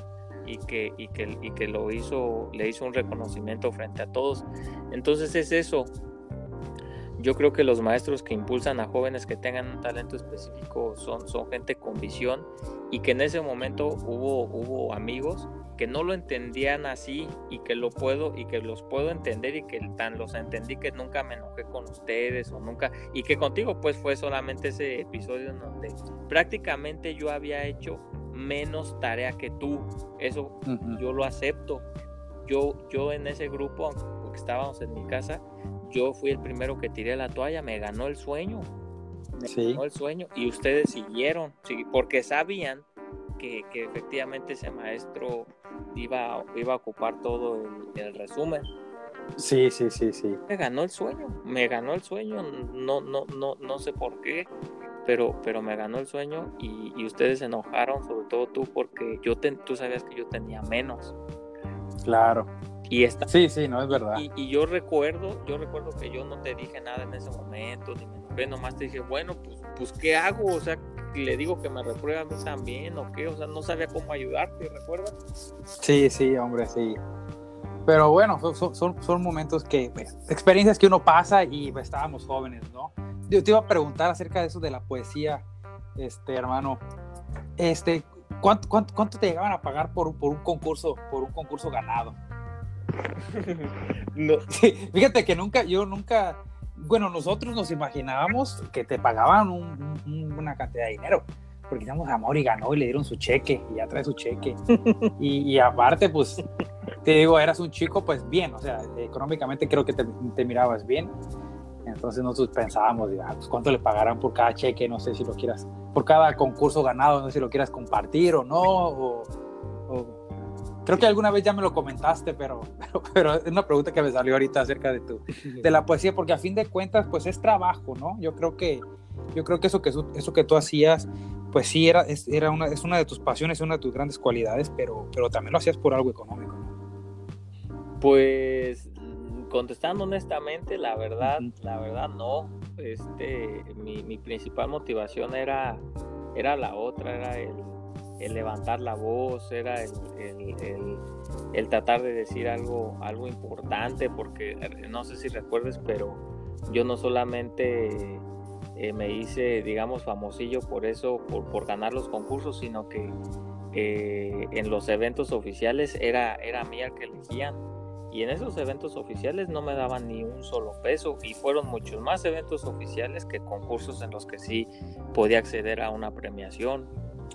y que, y que, y que lo hizo, le hizo un reconocimiento frente a todos. Entonces es eso. Yo creo que los maestros que impulsan a jóvenes que tengan un talento específico son, son gente con visión y que en ese momento hubo, hubo amigos que no lo entendían así y que lo puedo y que los puedo entender y que tan los entendí que nunca me enojé con ustedes o nunca y que contigo pues fue solamente ese episodio en donde prácticamente yo había hecho menos tarea que tú. Eso yo lo acepto. Yo yo en ese grupo porque estábamos en mi casa yo fui el primero que tiré la toalla me ganó el sueño. Me ganó el sueño y ustedes siguieron porque sabían que, efectivamente ese maestro iba, iba a ocupar todo el, resumen. Sí, sí, sí, sí. Me ganó el sueño, me ganó el sueño, no, no, no, no sé por qué, pero, pero me ganó el sueño y, ustedes se enojaron, sobre todo tú, porque yo tú sabías que yo tenía menos. Claro. Y esta, sí, sí, no es verdad. Y, yo recuerdo, yo recuerdo que yo no te dije nada en ese momento, ni me enojé, nomás te dije, bueno, pues, pues, ¿qué hago? O sea, le digo que me reprueba a mí también o qué, o sea, no sabía cómo ayudarte, ¿recuerdas? Sí, sí, hombre, sí. Pero bueno, son, son, son momentos que, pues, experiencias que uno pasa y pues, estábamos jóvenes, ¿no? Yo te iba a preguntar acerca de eso de la poesía, este, hermano. Este, ¿cuánto, cuánto, cuánto te llegaban a pagar por, por un concurso, por un concurso ganado? no. fíjate que nunca, yo nunca, bueno, nosotros nos imaginábamos que te pagaban una cantidad de dinero, porque digamos, amor y ganó y le dieron su cheque, y ya trae su cheque. y, aparte, pues, te digo, eras un chico, pues bien, o sea, económicamente creo que te, mirabas bien. Entonces nosotros pensábamos, ah, pues, ¿cuánto le pagarán por cada cheque? No sé si lo quieras, por cada concurso ganado, no sé si lo quieras compartir o no. O, creo que alguna vez ya me lo comentaste, pero, pero, es una pregunta que me salió ahorita acerca de, tu, de la poesía, porque a fin de cuentas, pues es trabajo, ¿no? Yo creo que, yo creo que eso que, eso que tú hacías, pues sí, era, es, era una, es una de tus pasiones, una de tus grandes cualidades, pero, pero también lo hacías por algo económico. Pues contestando honestamente, la verdad, la verdad no. Este, mi, mi, principal motivación era, era la otra, era el, el levantar la voz, era el, el, tratar de decir algo, algo importante, porque eh, no sé si recuerdes, pero yo no solamente eh, me hice, digamos, famosillo por eso, por, por ganar los concursos, sino que eh, en los eventos oficiales era, era mí el que elegían y en esos eventos oficiales no me daban ni un solo peso y fueron muchos más eventos oficiales que concursos en los que sí podía acceder a una premiación.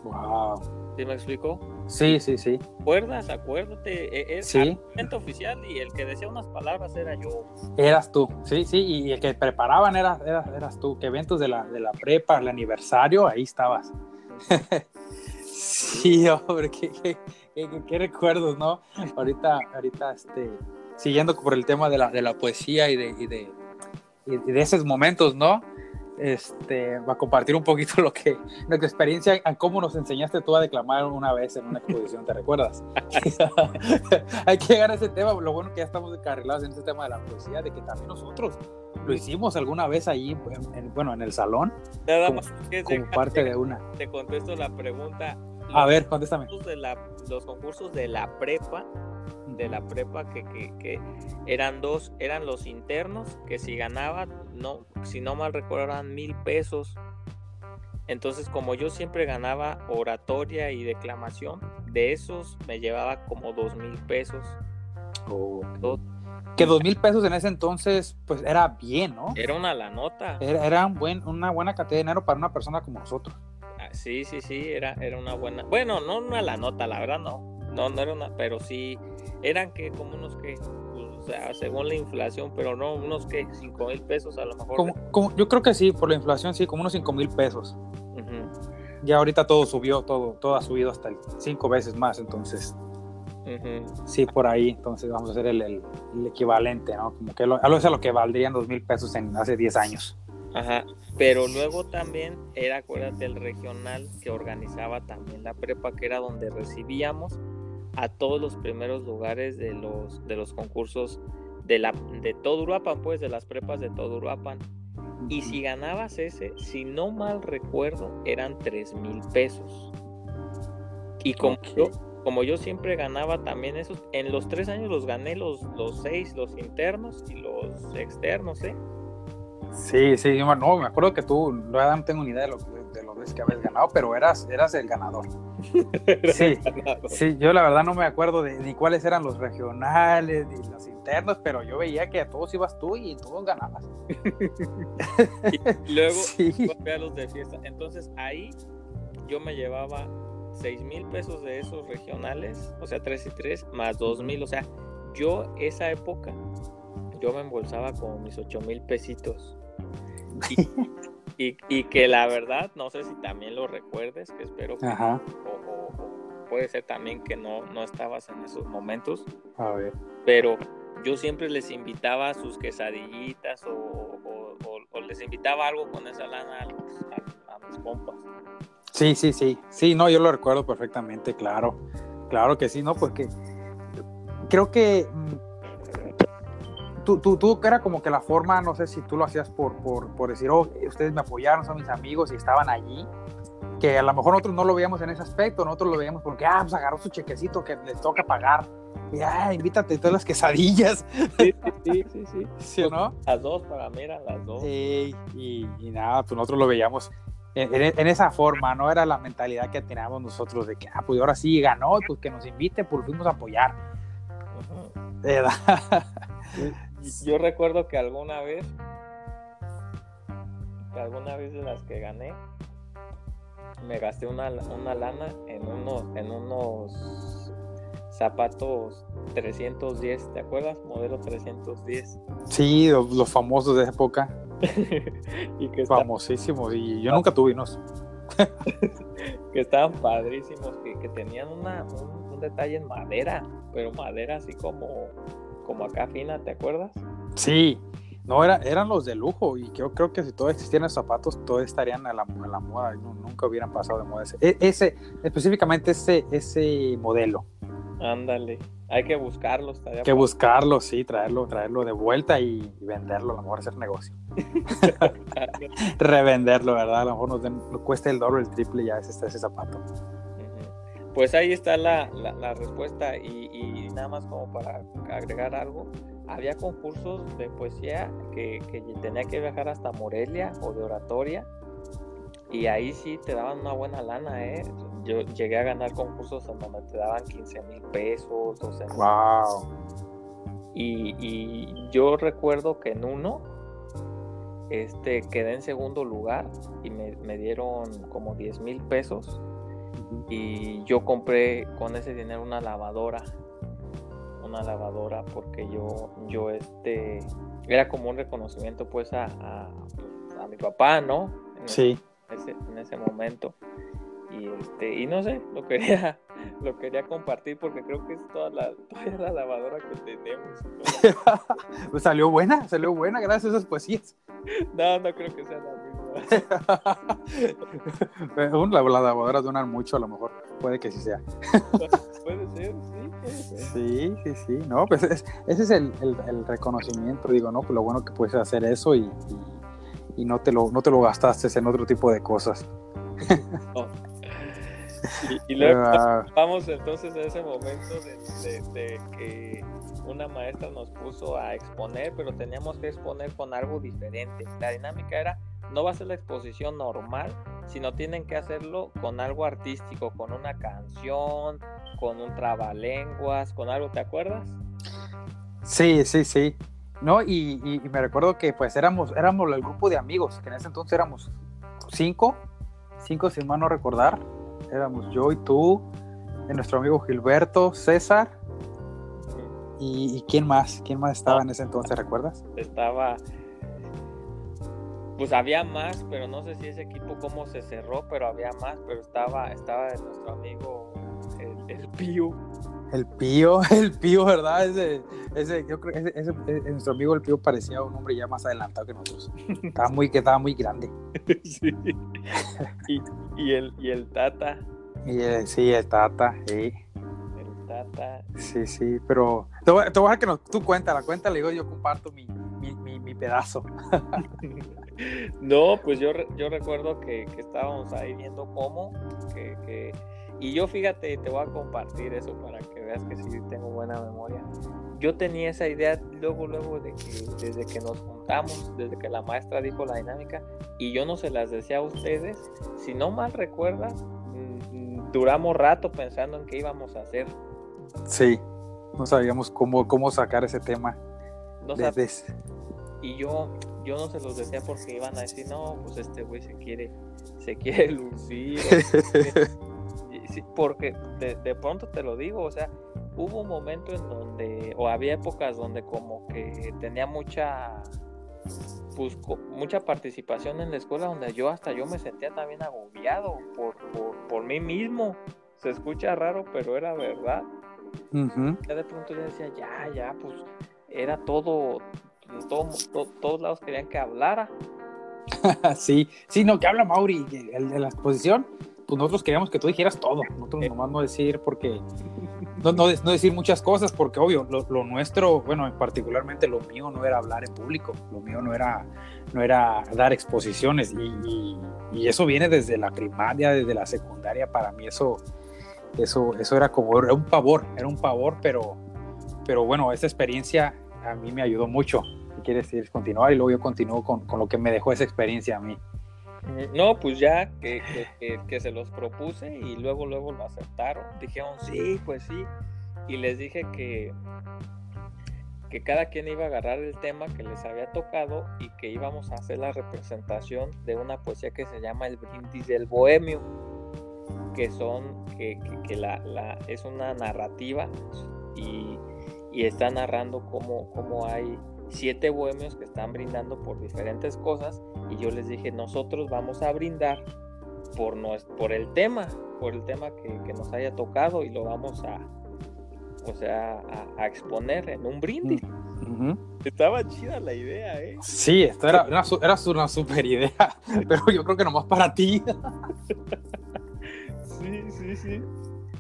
Wow. ¿Sí me explico? Sí, sí, sí. ¿Acuerdas? Acuérdate. E-, es sí. evento oficial y el que decía unas palabras era yo. Eras tú, sí, sí. Y el que preparaban era, eras, tú. Que eventos de la, de la prepa, el aniversario, ahí estabas. sí, hombre, qué, qué, recuerdos, ¿no? Ahorita, ahorita, este, siguiendo por el tema de la, de la poesía y de, y de, y de esos momentos, ¿no? Este, va a compartir un poquito lo que, nuestra experiencia, en cómo nos enseñaste tú a declamar una vez en una exposición, ¿te recuerdas? Hay que llegar a ese tema, lo bueno que ya estamos encarrilados en ese tema de la poesía, de que también nosotros lo hicimos alguna vez ahí, en, bueno, en el salón, Nada más que como parte de una. Te contesto la pregunta, a ver, contéstame. los concursos de la prepa, de la prepa que, que, eran dos, eran los internos, que si ganaban, no, si no mal recuerdo, eran mil pesos. Entonces, como yo siempre ganaba oratoria y declamación, de esos me llevaba como dos mil pesos. que dos mil pesos en ese entonces, pues era bien, ¿no? Era una la nota. Era, era buen, una buena cantidad de dinero para una persona como nosotros. Sí, sí, sí, era, era una buena. Bueno, no una la nota, la verdad no. No, no era una, pero sí, eran que como unos que, pues, o sea, según la inflación, pero no, unos que 5 mil pesos a lo mejor. Como, yo creo que sí, por la inflación, sí, como unos 5 mil pesos. Ya ahorita todo subió, todo, todo ha subido hasta cinco veces más, entonces. Sí, por ahí, entonces vamos a hacer el, el, equivalente, ¿no? Como que lo, a lo, a lo que valdrían dos mil pesos en hace 10 años. Ajá, pero luego también era, acuérdate, el regional que organizaba también la prepa, que era donde recibíamos a todos los primeros lugares de los, de los concursos de, la, de todo Uruapan, pues, de las prepas de todo Uruapan. Y si ganabas ese, si no mal recuerdo, eran 3 mil pesos. Y como, yo, como yo siempre ganaba también esos, en los tres años los gané los, los seis, los internos y los externos, ¿eh? Sí, sí, no, me acuerdo que tú, no tengo ni idea de lo, de, lo que habías ganado, pero eras, eras el ganador. sí, sí, yo la verdad no me acuerdo de ni cuáles eran los regionales ni los internos, pero yo veía que a todos ibas tú y todos ganabas. y luego sí. a los de fiesta. Entonces ahí yo me llevaba 6 mil pesos de esos regionales, o sea, 3 y 3, más 2 mil, o sea, yo esa época yo me embolsaba con mis 8 mil pesitos. Y, que la verdad, no sé si también lo recuerdes, que espero que o, puede ser también que no, no estabas en esos momentos. A ver. Pero yo siempre les invitaba sus quesadillitas o, les invitaba algo con esa lana a, a, mis compas. Sí, sí, sí. Sí, no, yo lo recuerdo perfectamente, claro. Claro que sí, ¿no? Porque creo que mm, tú, tú, tú, era como que la forma, no sé si tú lo hacías por, por, por decir, oh, ustedes me apoyaron, son mis amigos y estaban allí, que a lo mejor nosotros no lo veíamos en ese aspecto, nosotros lo veíamos porque, ah, pues agarró su chequecito que le toca pagar. Y, ah, invítate todas las quesadillas. Sí, sí, sí, sí. ¿Sí o no? Las dos para mí eran las dos. Sí, y, y nada, pues nosotros lo veíamos en, en, esa forma, no era la mentalidad que teníamos nosotros de que, ah, pues ahora sí ganó, pues que nos invite, pues fuimos a apoyar. Yo recuerdo que alguna vez, que alguna vez de las que gané, me gasté una, una lana en unos, en unos zapatos 310, ¿te acuerdas? Modelo 310. Sí, los, los famosos de esa época. y que está- Famosísimos. Y yo nunca tuve unos. que estaban padrísimos, que, que tenían una, un, un detalle en madera, pero madera así como, como acá fina, ¿te acuerdas? Sí. No, era, eran los de lujo. Y yo creo que si todavía existieran zapatos, todos estarían a la, a la moda. y no- nunca hubieran pasado de moda. Ese, e- ese específicamente ese, ese modelo. Ándale, hay que buscarlos. Hay que padre. buscarlo, sí, traerlo, traerlo de vuelta y, y venderlo, a lo mejor hacer negocio. Revenderlo, ¿verdad? A lo mejor nos, den, nos cuesta el doble, el triple, ya ese, ese zapato. Pues ahí está la, la- la respuesta y, y nada más como para agregar algo, había concursos de poesía que, que tenía que viajar hasta Morelia o de oratoria y ahí sí te daban una buena lana, ¿eh? Yo llegué a ganar concursos en donde te daban 15 mil pesos, 12 mil Wow. y, y yo recuerdo que en uno este, quedé en segundo lugar y me, me dieron como 10 mil pesos y yo compré con ese dinero una lavadora una lavadora porque yo yo este era como un reconocimiento pues a, a, a mi papá no en Sí. ese, en ese momento y este y no sé lo quería lo quería compartir porque creo que es toda la toda la lavadora que tenemos Pues salió buena, salió buena gracias a esas poesías. no no creo que sea la la, la lavadora duran mucho, a lo mejor. Puede que sí sea. puede ser sí puede ser Sí, sí, sí. No, pues es- ese es el, el- el reconocimiento. Digo, no, pues lo bueno que puedes hacer eso y, y- y no, te lo, no te lo gastaste en otro tipo de cosas. y, y luego Ah, Vamos entonces a ese momento de, de- de que una maestra nos puso a exponer, pero teníamos que exponer con algo diferente. La dinámica era, no va a ser la exposición normal, sino tienen que hacerlo con algo artístico, con una canción, con un trabalenguas, con algo, ¿te acuerdas? sí, sí, sí. No, y, y- y me recuerdo que pues éramos, éramos el grupo de amigos, que en ese entonces éramos cinco, cinco sin no recordar. Éramos yo y tú, y nuestro amigo Gilberto, César, y, y quién más, quién más estaba en ese entonces, ¿recuerdas? Estaba... Pues había más, pero no sé si ese equipo cómo se cerró, pero había más, pero estaba, estaba nuestro amigo el, el Pío. El Pío, el Pío, ¿verdad? Ese, ese, yo creo que ese, nuestro amigo el Pío parecía un hombre ya más adelantado que nosotros. Estaba muy, que estaba muy grande. Sí. Y, y el, y el Tata, Y eh, sí, el Tata, sí, el Tata, sí, sí, pero te voy, te voy a que nos, tú cuéntala, cuéntala, digo, yo comparto mi, mi, mi, mi pedazo. No, pues yo, yo recuerdo que, que estábamos ahí viendo cómo, que, que- y yo fíjate, te voy a compartir eso para que veas que sí tengo buena memoria. Yo tenía esa idea luego, luego de que desde que nos juntamos, desde que la maestra dijo la dinámica, y yo no se las decía a ustedes, si no mal recuerda, mm, duramos rato pensando en qué íbamos a hacer. Sí, no sabíamos cómo, cómo sacar ese tema. No de- sab- de- Y yo, yo no se los decía porque iban a decir, no, pues este güey se quiere, se quiere lucir. sí, porque de, de pronto te lo digo, o sea, hubo un momento en donde, o había épocas donde como que tenía mucha, pues, mucha participación en la escuela, donde yo hasta yo me sentía también agobiado por, por, por mí mismo. Se escucha raro, pero era verdad Ujú. ya de pronto yo decía, ya, ya, pues era todo, todo, to- todos lados querían que hablara. sí, sí, no, que habla Mauri, el de la exposición, pues nosotros queríamos que tú dijeras todo, nosotros Eh. nomás no decir porque, no, no, no decir muchas cosas, porque obvio, lo, lo nuestro, bueno, particularmente lo mío no era hablar en público, lo mío no era, no era dar exposiciones, y, y- y eso viene desde la primaria, desde la secundaria, para mí eso, eso, eso era como, era un pavor, era un pavor, pero, pero bueno, esa experiencia a mí me ayudó mucho. Si quieres ir continuar y luego yo continúo con, con lo que me dejó esa experiencia a mí. No, pues ya que, que- que- que se los propuse y luego, luego lo aceptaron. Dijeron, sí, pues sí. Y les dije que, que cada quien iba a agarrar el tema que les había tocado y que íbamos a hacer la representación de una poesía que se llama El Brindis del Bohemio. que son, que, que, la, la, es una narrativa y, y está narrando cómo, cómo hay siete bohemios que están brindando por diferentes cosas y yo les dije, nosotros vamos a brindar por, por el tema, por el tema que, que nos haya tocado y lo vamos a, o sea, a, exponer en un brindis. Estaba chida la idea, ¿eh? Sí, esto era, era, era una super idea, pero yo creo que nomás para ti. sí, sí, sí.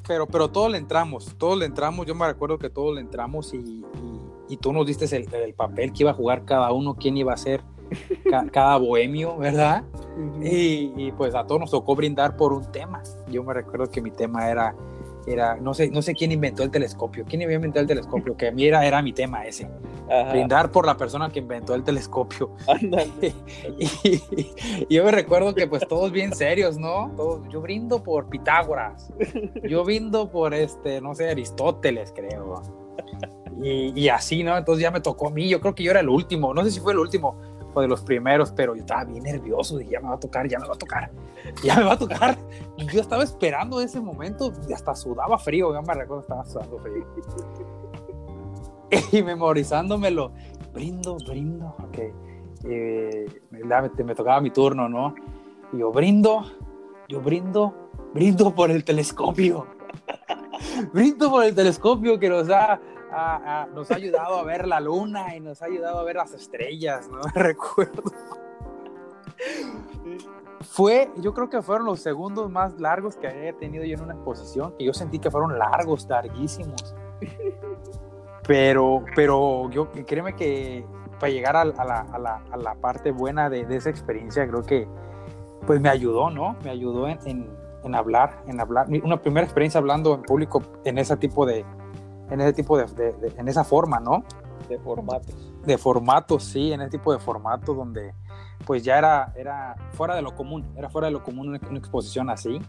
Pero, pero todos le entramos, todos le entramos, yo me recuerdo que todos le entramos y, y, tú nos diste el, el, papel que iba a jugar cada uno, quién iba a ser cada bohemio, ¿verdad? y, y, pues a todos nos tocó brindar por un tema. Yo me recuerdo que mi tema era era, no sé, no sé quién inventó el telescopio, quién había inventado el telescopio, que a mí era, mi tema ese, brindar por la persona que inventó el telescopio. y, yo me recuerdo que pues todos bien serios, ¿no? yo brindo por Pitágoras, yo brindo por este, no sé, Aristóteles, creo. Y, y así, ¿no? Entonces ya me tocó a mí, yo creo que yo era el último, no sé si fue el último, de los primeros, pero yo estaba bien nervioso, dije, ya me va a tocar, ya me va a tocar, ya me va a tocar. Y yo estaba esperando ese momento, y hasta sudaba frío, me recuerdo, estaba sudando frío. y memorizándomelo, brindo, brindo, ok. Eh, me, me tocaba mi turno, ¿no? Y yo brindo, yo brindo, brindo por el telescopio. brindo por el telescopio que nos da nos ha ayudado a ver la luna y nos ha ayudado a ver las estrellas, ¿no? Recuerdo. Fue, yo creo que fueron los segundos más largos que había tenido yo en una exposición, y yo sentí que fueron largos, larguísimos. Pero, pero yo, créeme que para llegar a, la, a, la, a la, parte buena de, de, esa experiencia, creo que pues me ayudó, ¿no? Me ayudó en, en, en hablar, en hablar. Una primera experiencia hablando en público en ese tipo de, en ese tipo de, en esa forma, ¿no? De formatos. De formatos, sí, en ese tipo de formato donde pues ya era, era fuera de lo común, era fuera de lo común una, exposición así.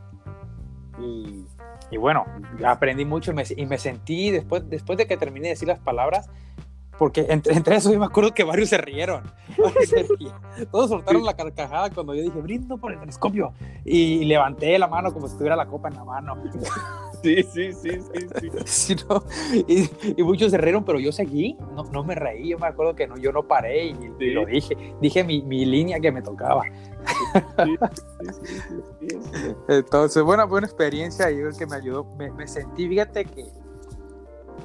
Y, y, bueno, aprendí mucho y me, y me, sentí, después, después de que terminé de decir las palabras, porque entre, entre, eso yo me acuerdo que varios se rieron. Todos soltaron la carcajada cuando yo dije, brindo por el telescopio. Y levanté la mano como si tuviera la copa en la mano. Sí, sí, sí, sí. sí. y, muchos se rieron, pero yo seguí, no, no, me reí. Yo me acuerdo que no, yo no paré y, lo dije. Dije mi, mi, línea que me tocaba. Entonces, buena, buena experiencia. Yo que me ayudó. Me, me sentí, fíjate que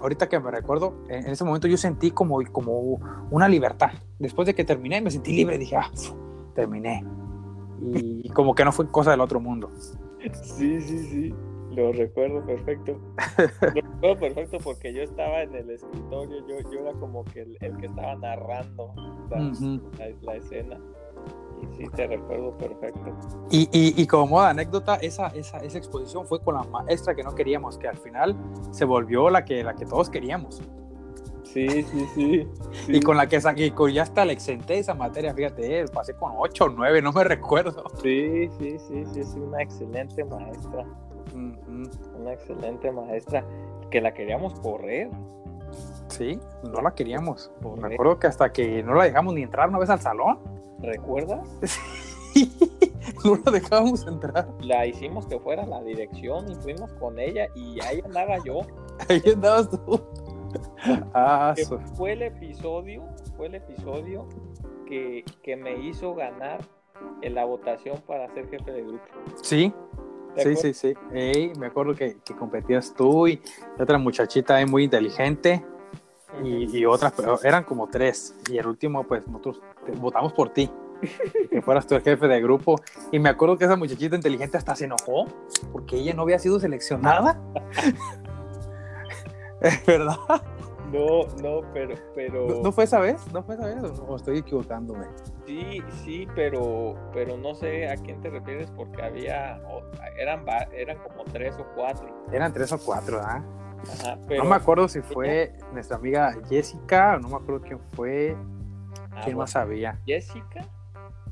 ahorita que me recuerdo, en ese momento yo sentí como, como una libertad. Después de que terminé, me sentí libre. Dije, ah, terminé. Y como que no fue cosa del otro mundo. Sí, sí, sí. Lo recuerdo perfecto. Lo recuerdo perfecto porque yo estaba en el escritorio, yo, yo era como que el, que estaba narrando la escena. Sí, te recuerdo perfecto. Y, y, y como anécdota, esa, esa, esa, exposición fue con la maestra que no queríamos, que al final se volvió la que, la que todos queríamos. Sí, sí, sí. Y con la que saqué, ya hasta le exenté esa materia, fíjate, eh, pasé con 8 o 9, no me recuerdo. Sí, sí, sí, sí, es una excelente maestra. Una excelente maestra que la queríamos correr. Sí, no la queríamos. Me recuerdo que hasta que no la dejamos ni entrar una vez al salón. ¿Recuerdas? Sí, no la dejábamos entrar. La hicimos que fuera la dirección y fuimos con ella y ahí andaba yo. Ahí andabas tú. Ah, fue el episodio, fue el episodio que, que me hizo ganar en la votación para ser jefe de grupo. Sí, sí, sí, sí. me acuerdo que, que, competías tú y otra muchachita muy inteligente y, otras, pero eran como tres. Y el último, pues nosotros votamos por ti, que fueras tú el jefe de grupo. Y me acuerdo que esa muchachita inteligente hasta se enojó porque ella no había sido seleccionada. ¿Verdad? No, no, pero... pero... ¿No, fue esa vez? ¿No fue esa vez o estoy equivocándome? Sí, sí, pero, pero no sé a quién te refieres porque había... Eran, eran como tres o cuatro. Eran tres o cuatro, ¿ah? No me acuerdo si fue nuestra amiga Jessica, no me acuerdo quién fue. Ah, ¿Quién más sabía? ¿Jessica?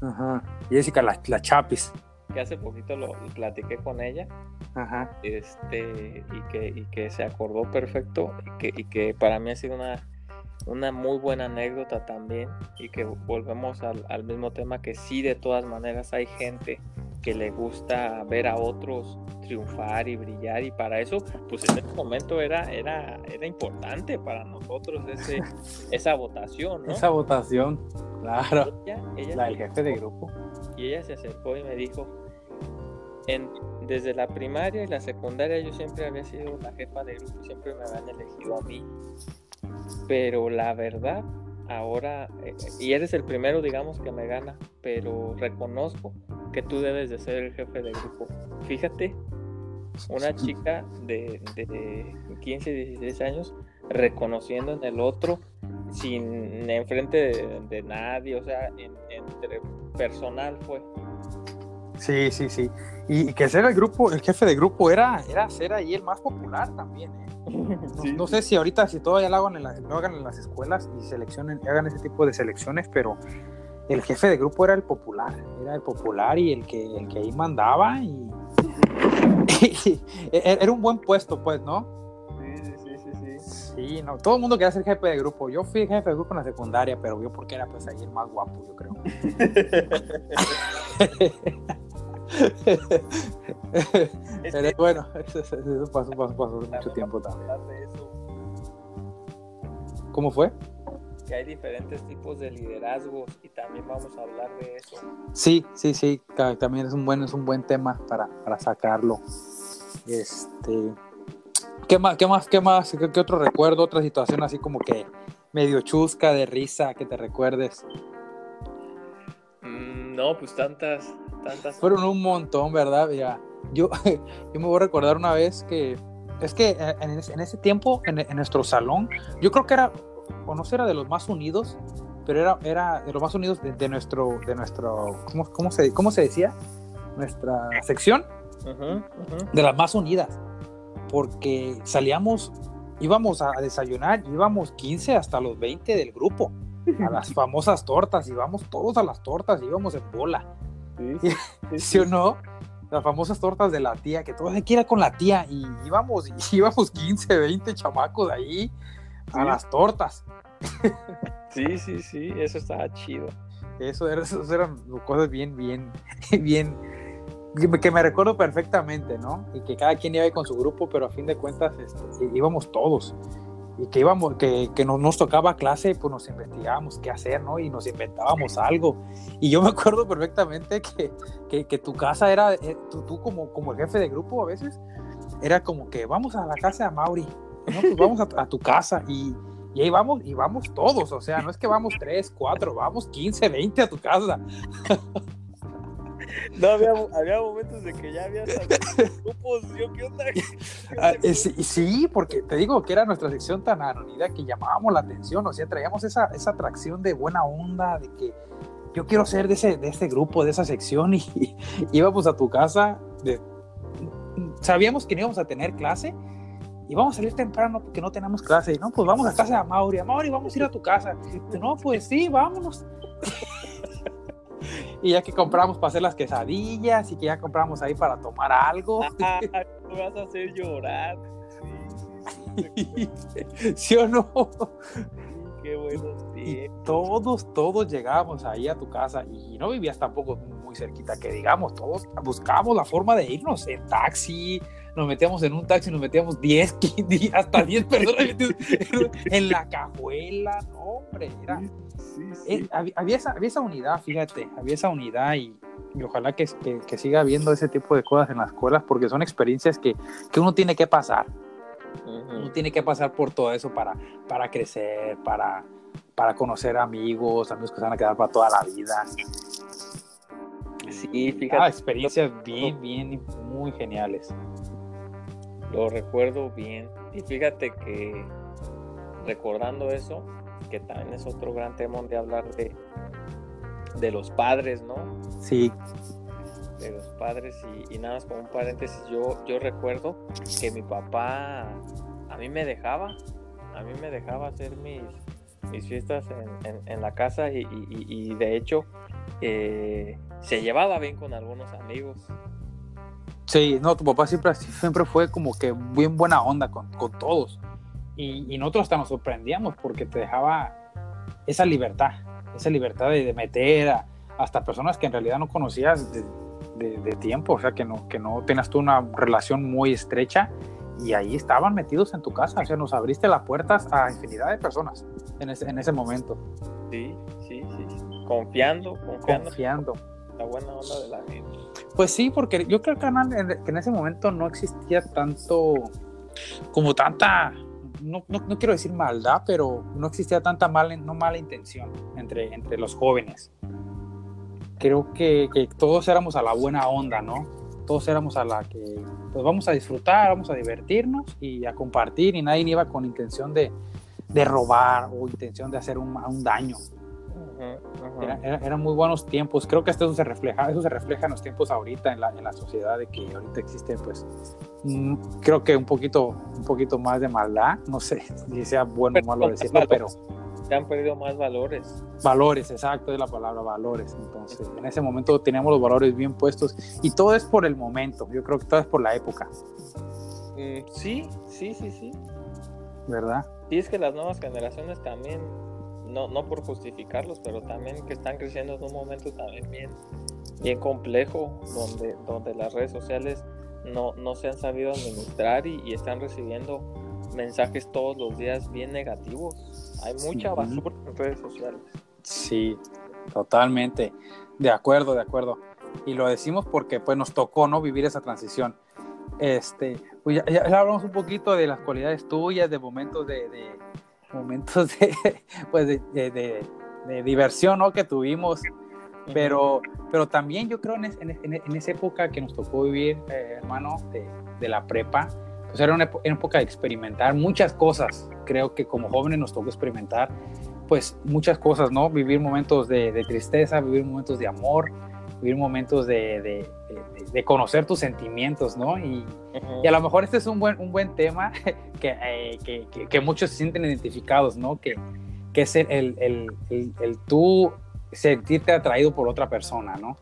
Ajá. Jessica, la, la Chapis. Que hace poquito lo, platiqué con ella. Ajá. Este, y que, y que se acordó perfecto. Y que, y que para mí ha sido una, una muy buena anécdota también. Y que volvemos al, al mismo tema que sí, de todas maneras, hay gente que le gusta ver a otros triunfar y brillar y para eso pues en ese momento era era era importante para nosotros ese esa votación ¿no? esa votación claro ella, la del jefe de grupo y ella se acercó y me dijo en, desde la primaria y la secundaria yo siempre había sido la jefa de grupo siempre me habían elegido a mí pero la verdad ahora, eh, y eres el primero, digamos, que me gana, pero reconozco que tú debes de ser el jefe de grupo. Fíjate, una chica de, de 15, 16 años reconociendo en el otro sin enfrente de, de nadie, o sea, entre personal fue. Sí, sí, sí. Y, que ser el grupo, el jefe de grupo era, era ser ahí el más popular también, ¿eh? No, sé si ahorita, si todavía lo hagan, en las, lo hagan en las escuelas y seleccionen, hagan ese tipo de selecciones, pero el jefe de grupo era el popular, era el popular y el que, el que ahí mandaba y, era un buen puesto, pues, ¿no? Sí, sí, sí, sí. Sí, no, todo el mundo quería ser jefe de grupo. Yo fui jefe de grupo en la secundaria, pero yo porque era pues ahí el más guapo, yo creo. Pero bueno, eso, pasó, pasó, pasó mucho tiempo también. ¿Cómo fue? Que hay diferentes tipos de liderazgos y también vamos a hablar de eso. Sí, sí, sí, también es un buen, es un buen tema para, para sacarlo. Este, ¿qué más, qué más, qué más, qué, otro recuerdo, otra situación así como que medio chusca de risa que te recuerdes? Mm, no, pues tantas, fueron un montón, ¿verdad? Ya, yo, yo me voy a recordar una vez que, es que eh, en, ese, tiempo, en, nuestro salón, yo creo que era, o no sé, era de los más unidos, pero era, era de los más unidos de, nuestro, de nuestro ¿cómo, cómo, se, ¿cómo se decía? Nuestra sección, de las más unidas, porque salíamos, íbamos a desayunar, íbamos 15 hasta los 20 del grupo, a las famosas tortas, íbamos todos a las tortas, íbamos en bola. Sí, o no? Las famosas tortas de la tía, que todo se quiera con la tía. Y íbamos, íbamos 15, 20 chamacos ahí a las tortas. Sí, sí, sí, eso estaba chido. Eso, era, eran cosas bien, bien, bien, que me recuerdo perfectamente, ¿no? Y que cada quien iba con su grupo, pero a fin de cuentas este, íbamos todos y que íbamos, que, que nos, nos, tocaba clase, pues nos investigábamos qué hacer, ¿no? Y nos inventábamos algo. Y yo me acuerdo perfectamente que, que, que tu casa era, eh, tú, tú, como, como el jefe de grupo a veces, era como que vamos a la casa de Mauri, ¿no? Pues vamos a, a tu casa y, y ahí vamos, y vamos todos, o sea, no es que vamos tres, cuatro, vamos 15, 20 a tu casa. No, había, había, momentos de que ya había grupos. Yo, ¿qué onda? Ah, sí, porque te digo que era nuestra sección tan anónima que llamábamos la atención. O sea, traíamos esa, esa atracción de buena onda, de que yo quiero ser de ese, de ese grupo, de esa sección. Y, íbamos a tu casa. De, sabíamos que no íbamos a tener clase. Y vamos a salir temprano porque no tenemos clase. Y no, pues vamos a casa de Mauri. Mauri, vamos a ir a tu casa. no, pues sí, vámonos y ya que compramos para hacer las quesadillas y que ya compramos ahí para tomar algo. Ah, vas a hacer llorar. Sí, o no? Qué buenos Y todos, todos llegábamos ahí a tu casa y no vivías tampoco muy cerquita, que digamos, todos buscábamos la forma de irnos en taxi, nos metíamos en un taxi, nos metíamos 10, 15, hasta 10 personas en la cajuela, no, hombre, era eh, había, esa, había, esa, unidad, fíjate, había esa unidad y, ojalá que, que, siga habiendo ese tipo de cosas en las escuelas porque son experiencias que, que uno tiene que pasar. Uno tiene que pasar por todo eso para, para crecer, para, para conocer amigos, amigos que se van a quedar para toda la vida. Sí, fíjate. experiencias bien, bien, muy geniales. Lo recuerdo bien. Y fíjate que recordando eso, que también es otro gran tema de hablar de, de los padres, ¿no? Sí. De los padres y, nada más como un paréntesis, yo, yo recuerdo que mi papá a mí me dejaba, a mí me dejaba hacer mis, mis fiestas en, la casa y, de hecho eh, se llevaba bien con algunos amigos. Sí, no, tu papá siempre, siempre fue como que bien buena onda con, con todos. Y, nosotros hasta nos sorprendíamos porque te dejaba esa libertad, esa libertad de, meter a, hasta personas que en realidad no conocías, de, de, tiempo, o sea, que no, que no tenías tú una relación muy estrecha y ahí estaban metidos en tu casa, o sea, nos abriste las puertas a infinidad de personas en ese, en ese momento. Sí, sí, sí, confiando, confiando. Confiando. La buena onda de la gente. Pues sí, porque yo creo que en ese momento no existía tanto, como tanta no, no, no, quiero decir maldad, pero no existía tanta mala, no mala intención entre, entre los jóvenes. Creo que, que, todos éramos a la buena onda, ¿no? Todos éramos a la que, pues vamos a disfrutar, vamos a divertirnos y a compartir y nadie iba con intención de, de robar o intención de hacer un, un daño. Eran muy buenos tiempos. Creo que esto se refleja, eso se refleja en los tiempos ahorita, en la, en la sociedad, de que ahorita existe pues Mm, creo que un poquito, un poquito más de maldad, no sé si sea bueno o malo decirlo, pero... Se han perdido más valores. Valores, exacto, es la palabra valores. Entonces, en ese momento teníamos los valores bien puestos y todo es por el momento, yo creo que todo es por la época. Mm, sí, sí, sí, sí. ¿Verdad? Y es que las nuevas generaciones también, no, no por justificarlos, pero también que están creciendo en un momento también bien, bien complejo, donde, donde las redes sociales no, no se han sabido administrar y, están recibiendo mensajes todos los días bien negativos. Hay mucha basura en redes sociales. Sí, totalmente. De acuerdo, de acuerdo. Y lo decimos porque pues nos tocó no vivir esa transición. Este, pues ya, hablamos un poquito de las cualidades tuyas, de momentos de, momentos de, pues de, diversión ¿no? que tuvimos pero, pero también yo creo en, en, esa época que nos tocó vivir, eh, hermano, de, de, la prepa, pues era una, época de experimentar muchas cosas. Creo que como jóvenes nos tocó experimentar, pues muchas cosas, ¿no? Vivir momentos de, de tristeza, vivir momentos de amor, vivir momentos de, de conocer tus sentimientos, ¿no? Y, y, a lo mejor este es un buen, un buen tema que, eh, que, que, muchos se sienten identificados, ¿no? Que, que es el, el, el, el tú sentirte atraído por otra persona, ¿no?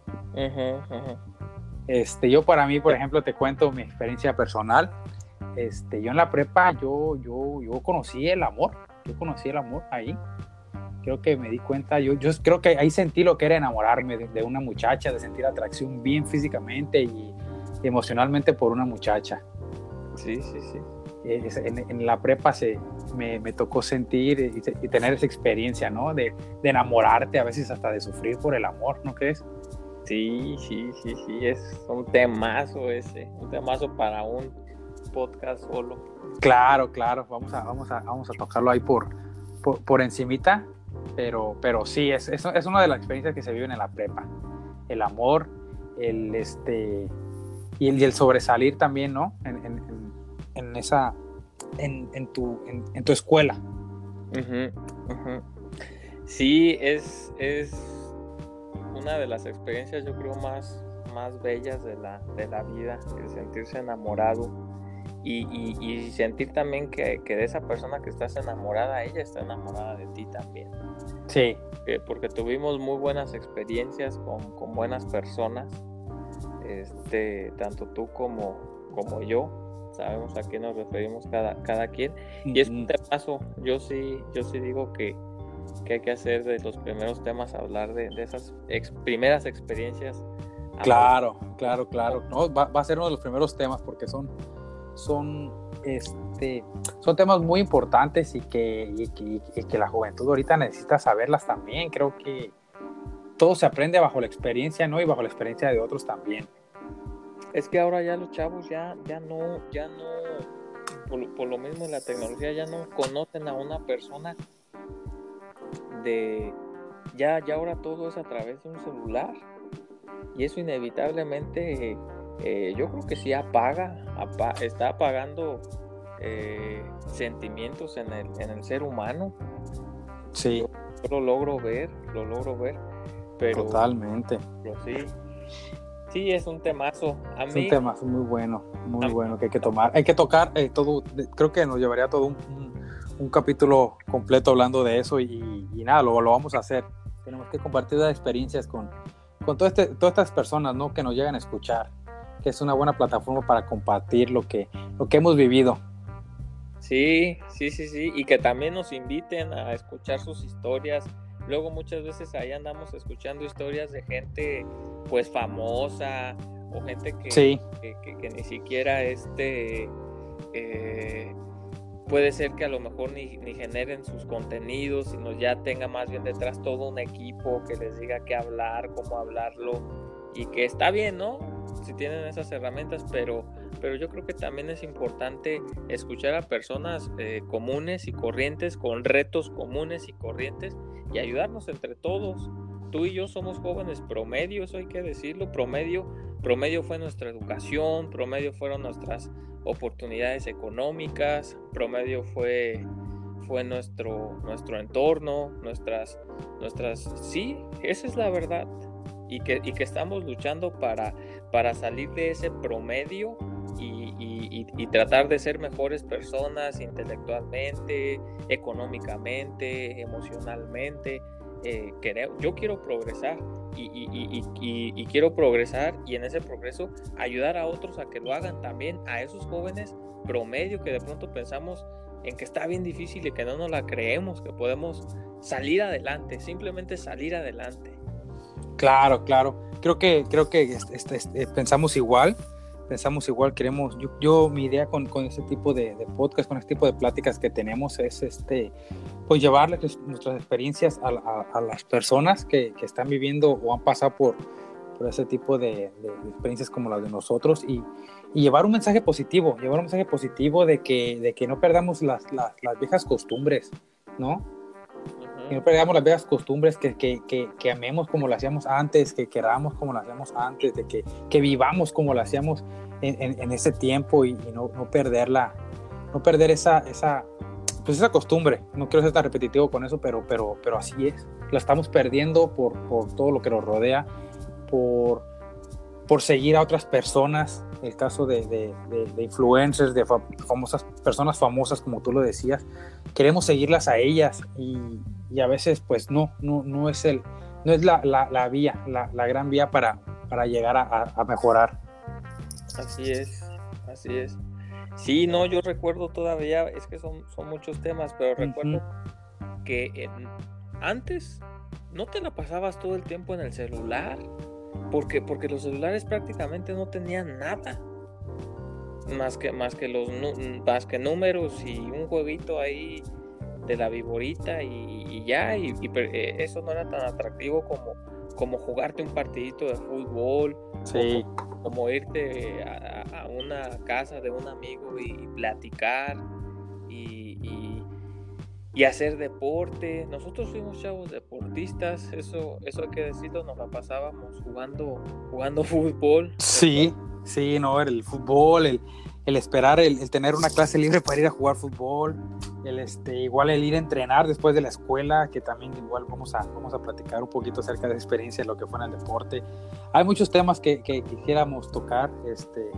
Este, yo para mí, por ejemplo, te cuento mi experiencia personal. Este, yo en la prepa, yo, yo, yo conocí el amor, yo conocí el amor ahí. Creo que me di cuenta, yo, yo creo que ahí sentí lo que era enamorarme de, una muchacha, de sentir atracción bien físicamente y emocionalmente por una muchacha. Sí, sí, sí. En, la prepa se, me, me tocó sentir y, tener esa experiencia, ¿no? De, de, enamorarte, a veces hasta de sufrir por el amor, ¿no crees? Sí, sí, sí, sí, es un temazo ese, un temazo para un podcast solo. Claro, claro, vamos a, vamos a, vamos a tocarlo ahí por, por, por encimita, pero, pero sí, es, es, es, una de las experiencias que se viven en la prepa. El amor, el, este, y el, y el sobresalir también, ¿no? En, en, en esa, en, tu, en, tu escuela. Sí, es, es una de las experiencias yo creo más, más bellas de la, de la vida, el sentirse enamorado y, sentir también que, de esa persona que estás enamorada, ella está enamorada de ti también. Sí. porque tuvimos muy buenas experiencias con, con buenas personas, este, tanto tú como, como yo sabemos a qué nos referimos cada, cada quien. Y es un temazo, yo sí, yo sí digo que, que, hay que hacer de los primeros temas, hablar de, de esas primeras experiencias. Claro, claro, claro. No, va, va, a ser uno de los primeros temas porque son, son, este, son temas muy importantes y que, y que, la juventud ahorita necesita saberlas también. Creo que todo se aprende bajo la experiencia, ¿no? Y bajo la experiencia de otros también. Es que ahora ya los chavos ya, ya no, ya no, por, lo mismo en la tecnología ya no conocen a una persona de, ya, ya ahora todo es a través de un celular y eso inevitablemente eh, yo creo que sí apaga, está apagando eh, sentimientos en el, en el ser humano. Sí. Yo, lo logro ver, lo logro ver. Pero, Totalmente. Pero sí, Sí, es un temazo. A es un temazo muy bueno, muy bueno que hay que tomar. Hay que tocar eh, todo, creo que nos llevaría todo un, un, capítulo completo hablando de eso y, nada, lo, lo, vamos a hacer. Tenemos que compartir las experiencias con, con todo este, todas estas personas ¿no? que nos llegan a escuchar, que es una buena plataforma para compartir lo que, lo que hemos vivido. Sí, sí, sí, sí, y que también nos inviten a escuchar sus historias, luego muchas veces ahí andamos escuchando historias de gente pues famosa o gente que, que, ni siquiera este eh, puede ser que a lo mejor ni, ni, generen sus contenidos, sino ya tenga más bien detrás todo un equipo que les diga qué hablar, cómo hablarlo y que está bien, ¿no? Si tienen esas herramientas, pero, pero yo creo que también es importante escuchar a personas eh, comunes y corrientes con retos comunes y corrientes y ayudarnos entre todos. Tú y yo somos jóvenes promedio, eso hay que decirlo, promedio, promedio fue nuestra educación, promedio fueron nuestras oportunidades económicas, promedio fue fue nuestro nuestro entorno, nuestras nuestras sí, esa es la verdad y que, y que estamos luchando para, para salir de ese promedio y, y, tratar de ser mejores personas intelectualmente, económicamente, emocionalmente. Eh, yo quiero progresar y, quiero progresar y en ese progreso ayudar a otros a que lo hagan también, a esos jóvenes promedio que de pronto pensamos en que está bien difícil y que no nos la creemos, que podemos salir adelante, simplemente salir adelante. Claro, claro. Creo que, creo que este, este, pensamos igual, pensamos igual, queremos, yo, mi idea con, con este tipo de, podcast, con este tipo de pláticas que tenemos es este, pues llevarles nuestras experiencias a, las personas que, que, están viviendo o han pasado por, por ese tipo de, experiencias como las de nosotros y, y, llevar un mensaje positivo, llevar un mensaje positivo de que, de que no perdamos las, las, las viejas costumbres, ¿no? Que no perdamos las viejas costumbres, que, que, que, amemos como lo hacíamos antes, que queramos como lo hacíamos antes, de que, que vivamos como lo hacíamos en, en, ese tiempo y, no, no, perderla, no perder esa, esa, pues esa costumbre. No quiero ser tan repetitivo con eso, pero, pero, pero así es. La estamos perdiendo por, por todo lo que nos rodea, por, por seguir a otras personas, el caso de, de, de, influencers, de famosas personas famosas, como tú lo decías, queremos seguirlas a ellas y, y a veces pues no, no, no es, el, no es la, la, la vía, la, la, gran vía para, para llegar a, a, mejorar. Así es, así es. Sí, no, yo recuerdo todavía, es que son, son muchos temas, pero recuerdo que antes no te la pasabas todo el tiempo en el celular, porque, porque los celulares prácticamente no tenían nada. Más que, más que los más que números y un jueguito ahí de la viborita y, ya, y, eh, eso no era tan atractivo como, como jugarte un partidito de fútbol, como, irte a, una casa de un amigo y, platicar y, y, hacer deporte. Nosotros fuimos chavos deportistas, eso, eso hay que decirlo, nos la pasábamos jugando, jugando fútbol. Sí, sí, no, el fútbol, el el esperar, el, tener una clase libre para ir a jugar fútbol, el este, igual el ir a entrenar después de la escuela, que también igual vamos a, vamos a platicar un poquito acerca de experiencia, lo que fue en el deporte. Hay muchos temas que, que quisiéramos tocar, este,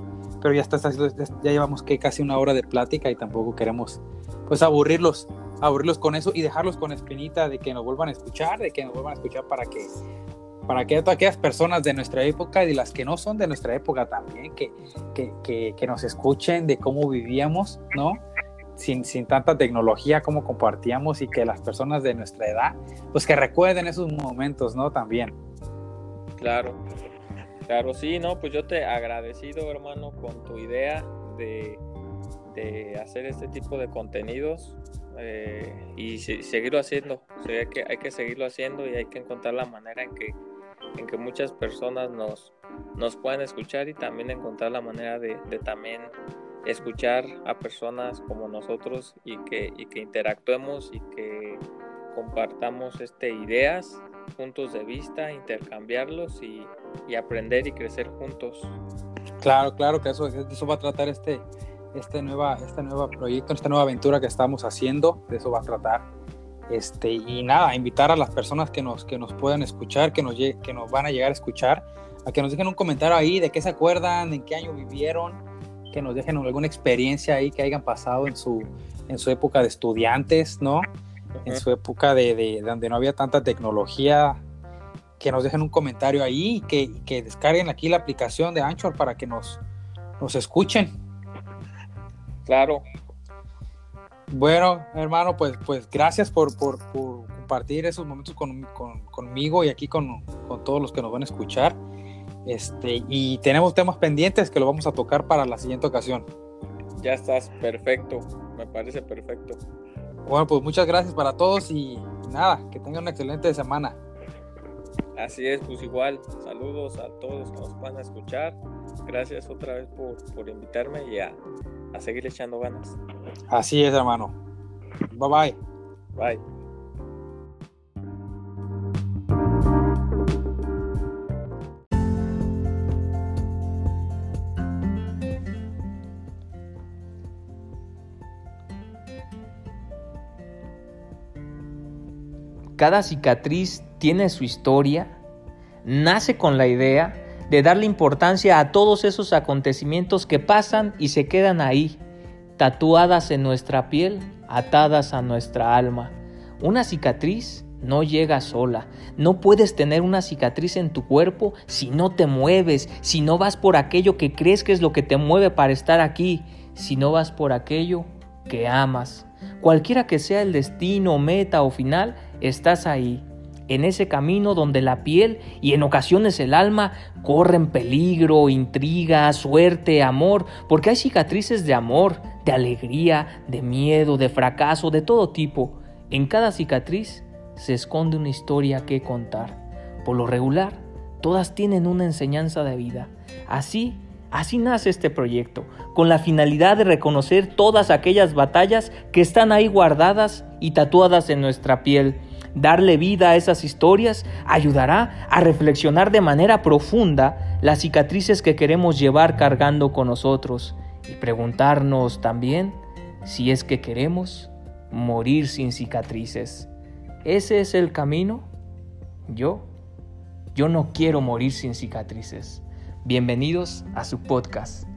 pero ya, está, ya llevamos que casi una hora de plática y tampoco queremos pues aburrirlos, aburrirlos con eso y dejarlos con espinita de que nos vuelvan a escuchar, de que nos vuelvan a escuchar para que para que aquellas personas de nuestra época y las que no son de nuestra época también, que, que, que, nos escuchen de cómo vivíamos, ¿no? Sin, sin, tanta tecnología, cómo compartíamos y que las personas de nuestra edad, pues que recuerden esos momentos, ¿no? También. Claro, claro, sí, no, pues yo te agradecido, hermano, con tu idea de, de hacer este tipo de contenidos eh, y seguirlo haciendo. hay, que, hay que seguirlo haciendo y hay que encontrar la manera en que en que muchas personas nos, nos puedan escuchar y también encontrar la manera de, también escuchar a personas como nosotros y que, y que interactuemos y que compartamos este, ideas, puntos de vista, intercambiarlos y, y aprender y crecer juntos. Claro, claro que eso, eso va a tratar este, este, nueva, este nuevo proyecto, esta nueva aventura que estamos haciendo, de eso va a tratar este, y nada, invitar a las personas que nos, que nos puedan escuchar, que nos, que nos van a llegar a escuchar, a que nos dejen un comentario ahí de qué se acuerdan, en qué año vivieron, que nos dejen alguna experiencia ahí que hayan pasado en su, en su época de estudiantes, ¿no? En su época de, de, donde no había tanta tecnología, que nos dejen un comentario ahí y que, que descarguen aquí la aplicación de Anchor para que nos, nos escuchen. Claro, bueno, hermano, pues, pues gracias por, por, compartir esos momentos conmigo y aquí con, con, todos los que nos van a escuchar. Este, y tenemos temas pendientes que lo vamos a tocar para la siguiente ocasión. Ya estás, perfecto, me parece perfecto. Bueno, pues muchas gracias para todos y nada, que tengan una excelente semana. Así es, pues igual, saludos a todos que nos van a escuchar. Gracias otra vez por, por invitarme y a, a seguir echando ganas. Así es, hermano. Bye bye. Bye. Cada cicatriz tiene su historia, nace con la idea de darle importancia a todos esos acontecimientos que pasan y se quedan ahí, tatuadas en nuestra piel, atadas a nuestra alma. Una cicatriz no llega sola. No puedes tener una cicatriz en tu cuerpo si no te mueves, si no vas por aquello que crees que es lo que te mueve para estar aquí, si no vas por aquello que amas. Cualquiera que sea el destino, meta o final, estás ahí, en ese camino donde la piel y en ocasiones el alma corren peligro, intriga, suerte, amor, porque hay cicatrices de amor, de alegría, de miedo, de fracaso, de todo tipo. En cada cicatriz se esconde una historia que contar. Por lo regular, todas tienen una enseñanza de vida. Así Así nace este proyecto, con la finalidad de reconocer todas aquellas batallas que están ahí guardadas y tatuadas en nuestra piel. Darle vida a esas historias ayudará a reflexionar de manera profunda las cicatrices que queremos llevar cargando con nosotros y preguntarnos también si es que queremos morir sin cicatrices. ¿Ese es el camino? Yo, yo no quiero morir sin cicatrices. Bienvenidos a su podcast.